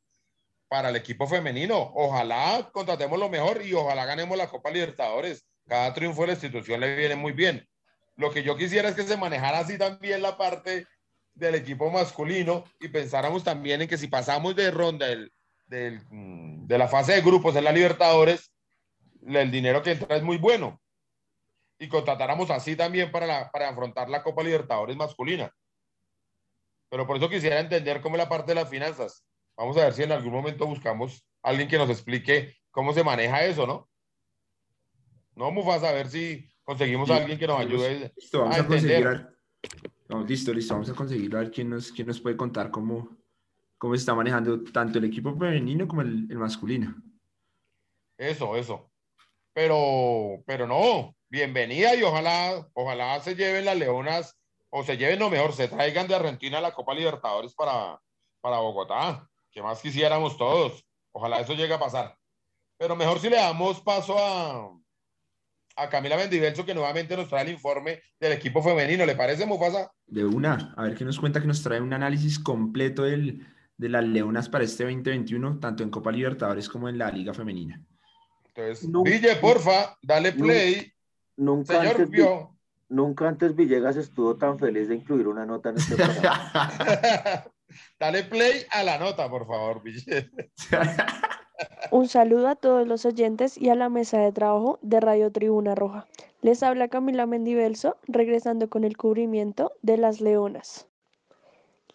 para el equipo femenino. Ojalá contratemos lo mejor y ojalá ganemos la Copa Libertadores. Cada triunfo de la institución le viene muy bien. Lo que yo quisiera es que se manejara así también la parte del equipo masculino y pensáramos también en que si pasamos de ronda del, del, mm, de la fase de grupos de la Libertadores, el dinero que entra es muy bueno. Y contratáramos así también para, la, para afrontar la Copa Libertadores masculina. Pero por eso quisiera entender cómo es la parte de las finanzas. Vamos a ver si en algún momento buscamos a alguien que nos explique cómo se maneja eso, ¿no? No, Mufasa, a ver si conseguimos a alguien que nos ayude vamos a, entender. Listo, listo, vamos a conseguir a ver quién nos, quién nos puede contar cómo, cómo está manejando tanto el equipo femenino como el, el masculino. Eso, eso. Pero, pero no, bienvenida y ojalá, ojalá se lleven las leonas, o se lleven, lo mejor, se traigan de Argentina la Copa Libertadores para, para Bogotá, que más quisiéramos todos. Ojalá eso llegue a pasar. Pero mejor si le damos paso a, a Camila Mendivelso, que nuevamente nos trae el informe del equipo femenino. ¿Le parece, Mufasa? De una, a ver qué nos cuenta, que nos trae un análisis completo del, de las Leonas para este 2021, tanto en Copa Libertadores como en la Liga Femenina. Entonces, Ville, porfa, dale play. Nunca, Señor antes, nunca antes Villegas estuvo tan feliz de incluir una nota en este programa. dale play a la nota, por favor, Ville. Un saludo a todos los oyentes y a la mesa de trabajo de Radio Tribuna Roja. Les habla Camila Mendivelso, regresando con el cubrimiento de las Leonas.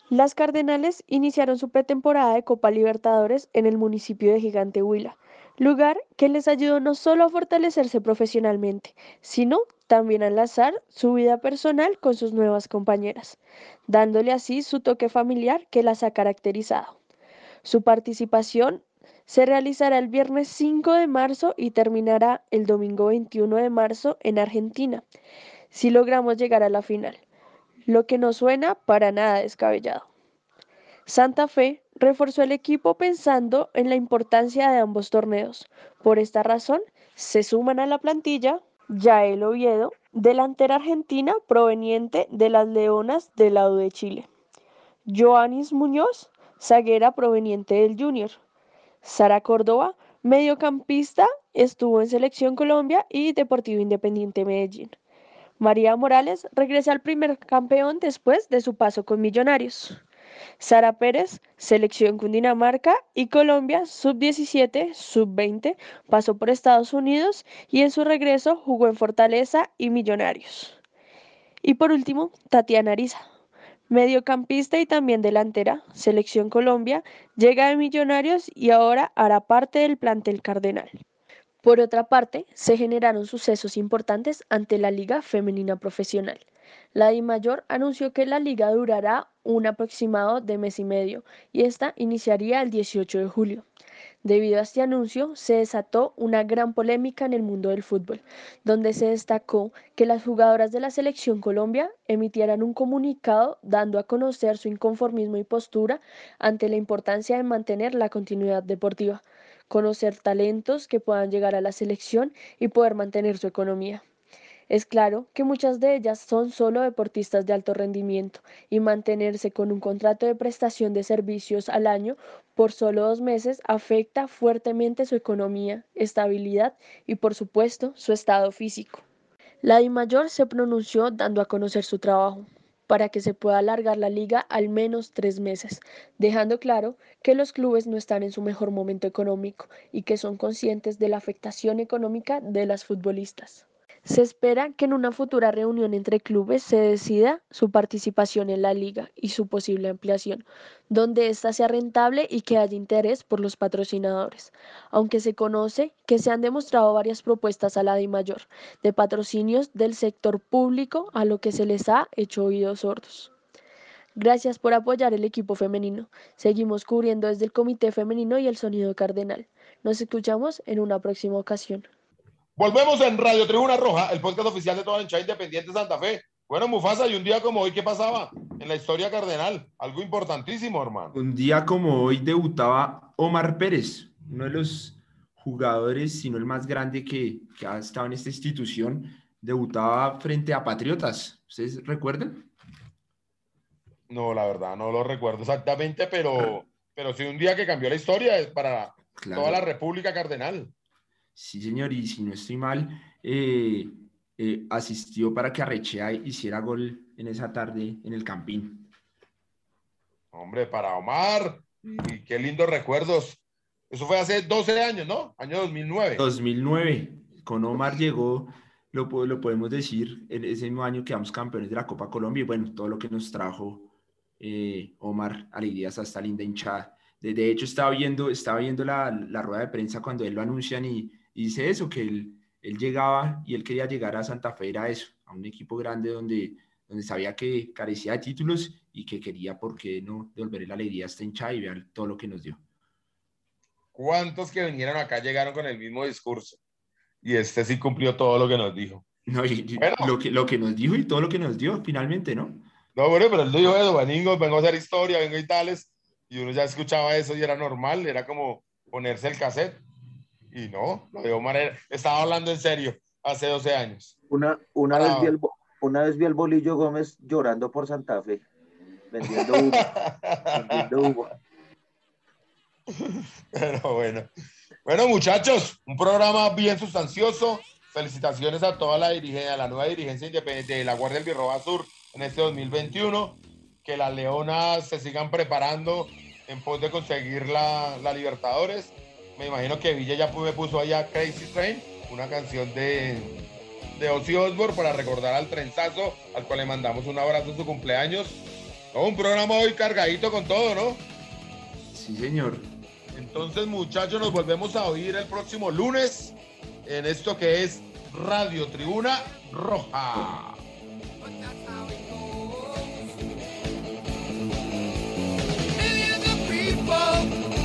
Las Cardenales iniciaron su pretemporada de Copa Libertadores en el municipio de Gigante Huila, lugar que les ayudó no solo a fortalecerse profesionalmente, sino también a enlazar su vida personal con sus nuevas compañeras, dándole así su toque familiar que las ha caracterizado. Su participación se realizará el viernes 5 de marzo y terminará el domingo 21 de marzo en Argentina, si logramos llegar a la final, lo que no suena para nada descabellado. Santa Fe reforzó el equipo pensando en la importancia de ambos torneos. Por esta razón, se suman a la plantilla Yael Oviedo, delantera argentina proveniente de las Leonas del lado de Chile. Joanis Muñoz, zaguera proveniente del Junior. Sara Córdoba, mediocampista, estuvo en Selección Colombia y Deportivo Independiente Medellín. María Morales regresa al primer campeón después de su paso con Millonarios. Sara Pérez, Selección Cundinamarca y Colombia, sub-17, sub-20, pasó por Estados Unidos y en su regreso jugó en Fortaleza y Millonarios. Y por último, Tatiana Ariza, Mediocampista y también delantera, Selección Colombia, llega de Millonarios y ahora hará parte del plantel cardenal. Por otra parte, se generaron sucesos importantes ante la Liga Femenina Profesional. La DIMAYOR anunció que la liga durará un aproximado de mes y medio y esta iniciaría el 18 de julio. Debido a este anuncio, se desató una gran polémica en el mundo del fútbol, donde se destacó que las jugadoras de la selección Colombia emitieran un comunicado dando a conocer su inconformismo y postura ante la importancia de mantener la continuidad deportiva, conocer talentos que puedan llegar a la selección y poder mantener su economía. Es claro que muchas de ellas son solo deportistas de alto rendimiento y mantenerse con un contrato de prestación de servicios al año por solo dos meses afecta fuertemente su economía, estabilidad y por supuesto su estado físico. La DIMAYOR se pronunció dando a conocer su trabajo para que se pueda alargar la liga al menos tres meses, dejando claro que los clubes no están en su mejor momento económico y que son conscientes de la afectación económica de las futbolistas. Se espera que en una futura reunión entre clubes se decida su participación en la liga y su posible ampliación, donde ésta sea rentable y que haya interés por los patrocinadores, aunque se conoce que se han demostrado varias propuestas a la mayor de patrocinios del sector público a lo que se les ha hecho oídos sordos. Gracias por apoyar el equipo femenino. Seguimos cubriendo desde el Comité Femenino y el Sonido Cardenal. Nos escuchamos en una próxima ocasión. Volvemos en Radio Tribuna Roja, el podcast oficial de toda la hinchada independiente Santa Fe. Bueno, Mufasa, y un día como hoy, ¿qué pasaba en la historia cardenal? Algo importantísimo, hermano. Un día como hoy debutaba Omar Pérez, uno de los jugadores, si no el más grande que, que ha estado en esta institución, debutaba frente a Patriotas. ¿Ustedes recuerdan? No, la verdad, no lo recuerdo exactamente, pero, pero sí un día que cambió la historia para toda la República Cardenal. Sí, señor, y si no estoy mal, eh, eh, asistió para que Arrechea hiciera gol en esa tarde en el Campín. Hombre, para Omar, y qué lindos recuerdos. Eso fue hace 12 años, ¿no? Año 2009. 2009. Con Omar llegó, lo, lo podemos decir, en ese mismo año quedamos campeones de la Copa Colombia y bueno, todo lo que nos trajo eh, Omar, alegrías a esta linda hinchada. De, hecho, estaba viendo, estaba viendo la, la, rueda de prensa cuando él lo anuncian y, dice eso, que él, él, llegaba y él quería llegar a Santa Fe, era eso, a un equipo grande donde, donde sabía que carecía de títulos y que quería, ¿por qué no?, devolver la alegría a esta hinchada y ver todo lo que nos dio. ¿Cuántos que vinieron acá llegaron con el mismo discurso? Y este sí cumplió todo lo que nos dijo. No, lo, que, lo que nos dijo y todo lo que nos dio, finalmente, ¿no? No, bueno, pero él dijo eso, vengo, vengo a hacer historia, vengo y tales, y uno ya escuchaba eso y era normal, era como ponerse el cassette. Y no, lo de Omar estaba hablando en serio hace 12 años. Una, una, vez vi el, una vez vi el Bolillo Gómez llorando por Santa Fe, vendiendo humo. vendiendo humo. Pero bueno. Bueno, muchachos, un programa bien sustancioso. Felicitaciones a toda la dirigencia, a la nueva dirigencia independiente de la Guardia del Birroba Sur en este 2021. Que las Leonas se sigan preparando en pos de conseguir la, la Libertadores. Me imagino que Villa ya me puso allá Crazy Train, una canción de, de Ozzy Osbourne para recordar al trenzazo, al cual le mandamos un abrazo en su cumpleaños. un programa hoy cargadito con todo, ¿no? Sí, señor. Entonces, muchachos, nos volvemos a oír el próximo lunes en esto que es Radio Tribuna Roja. people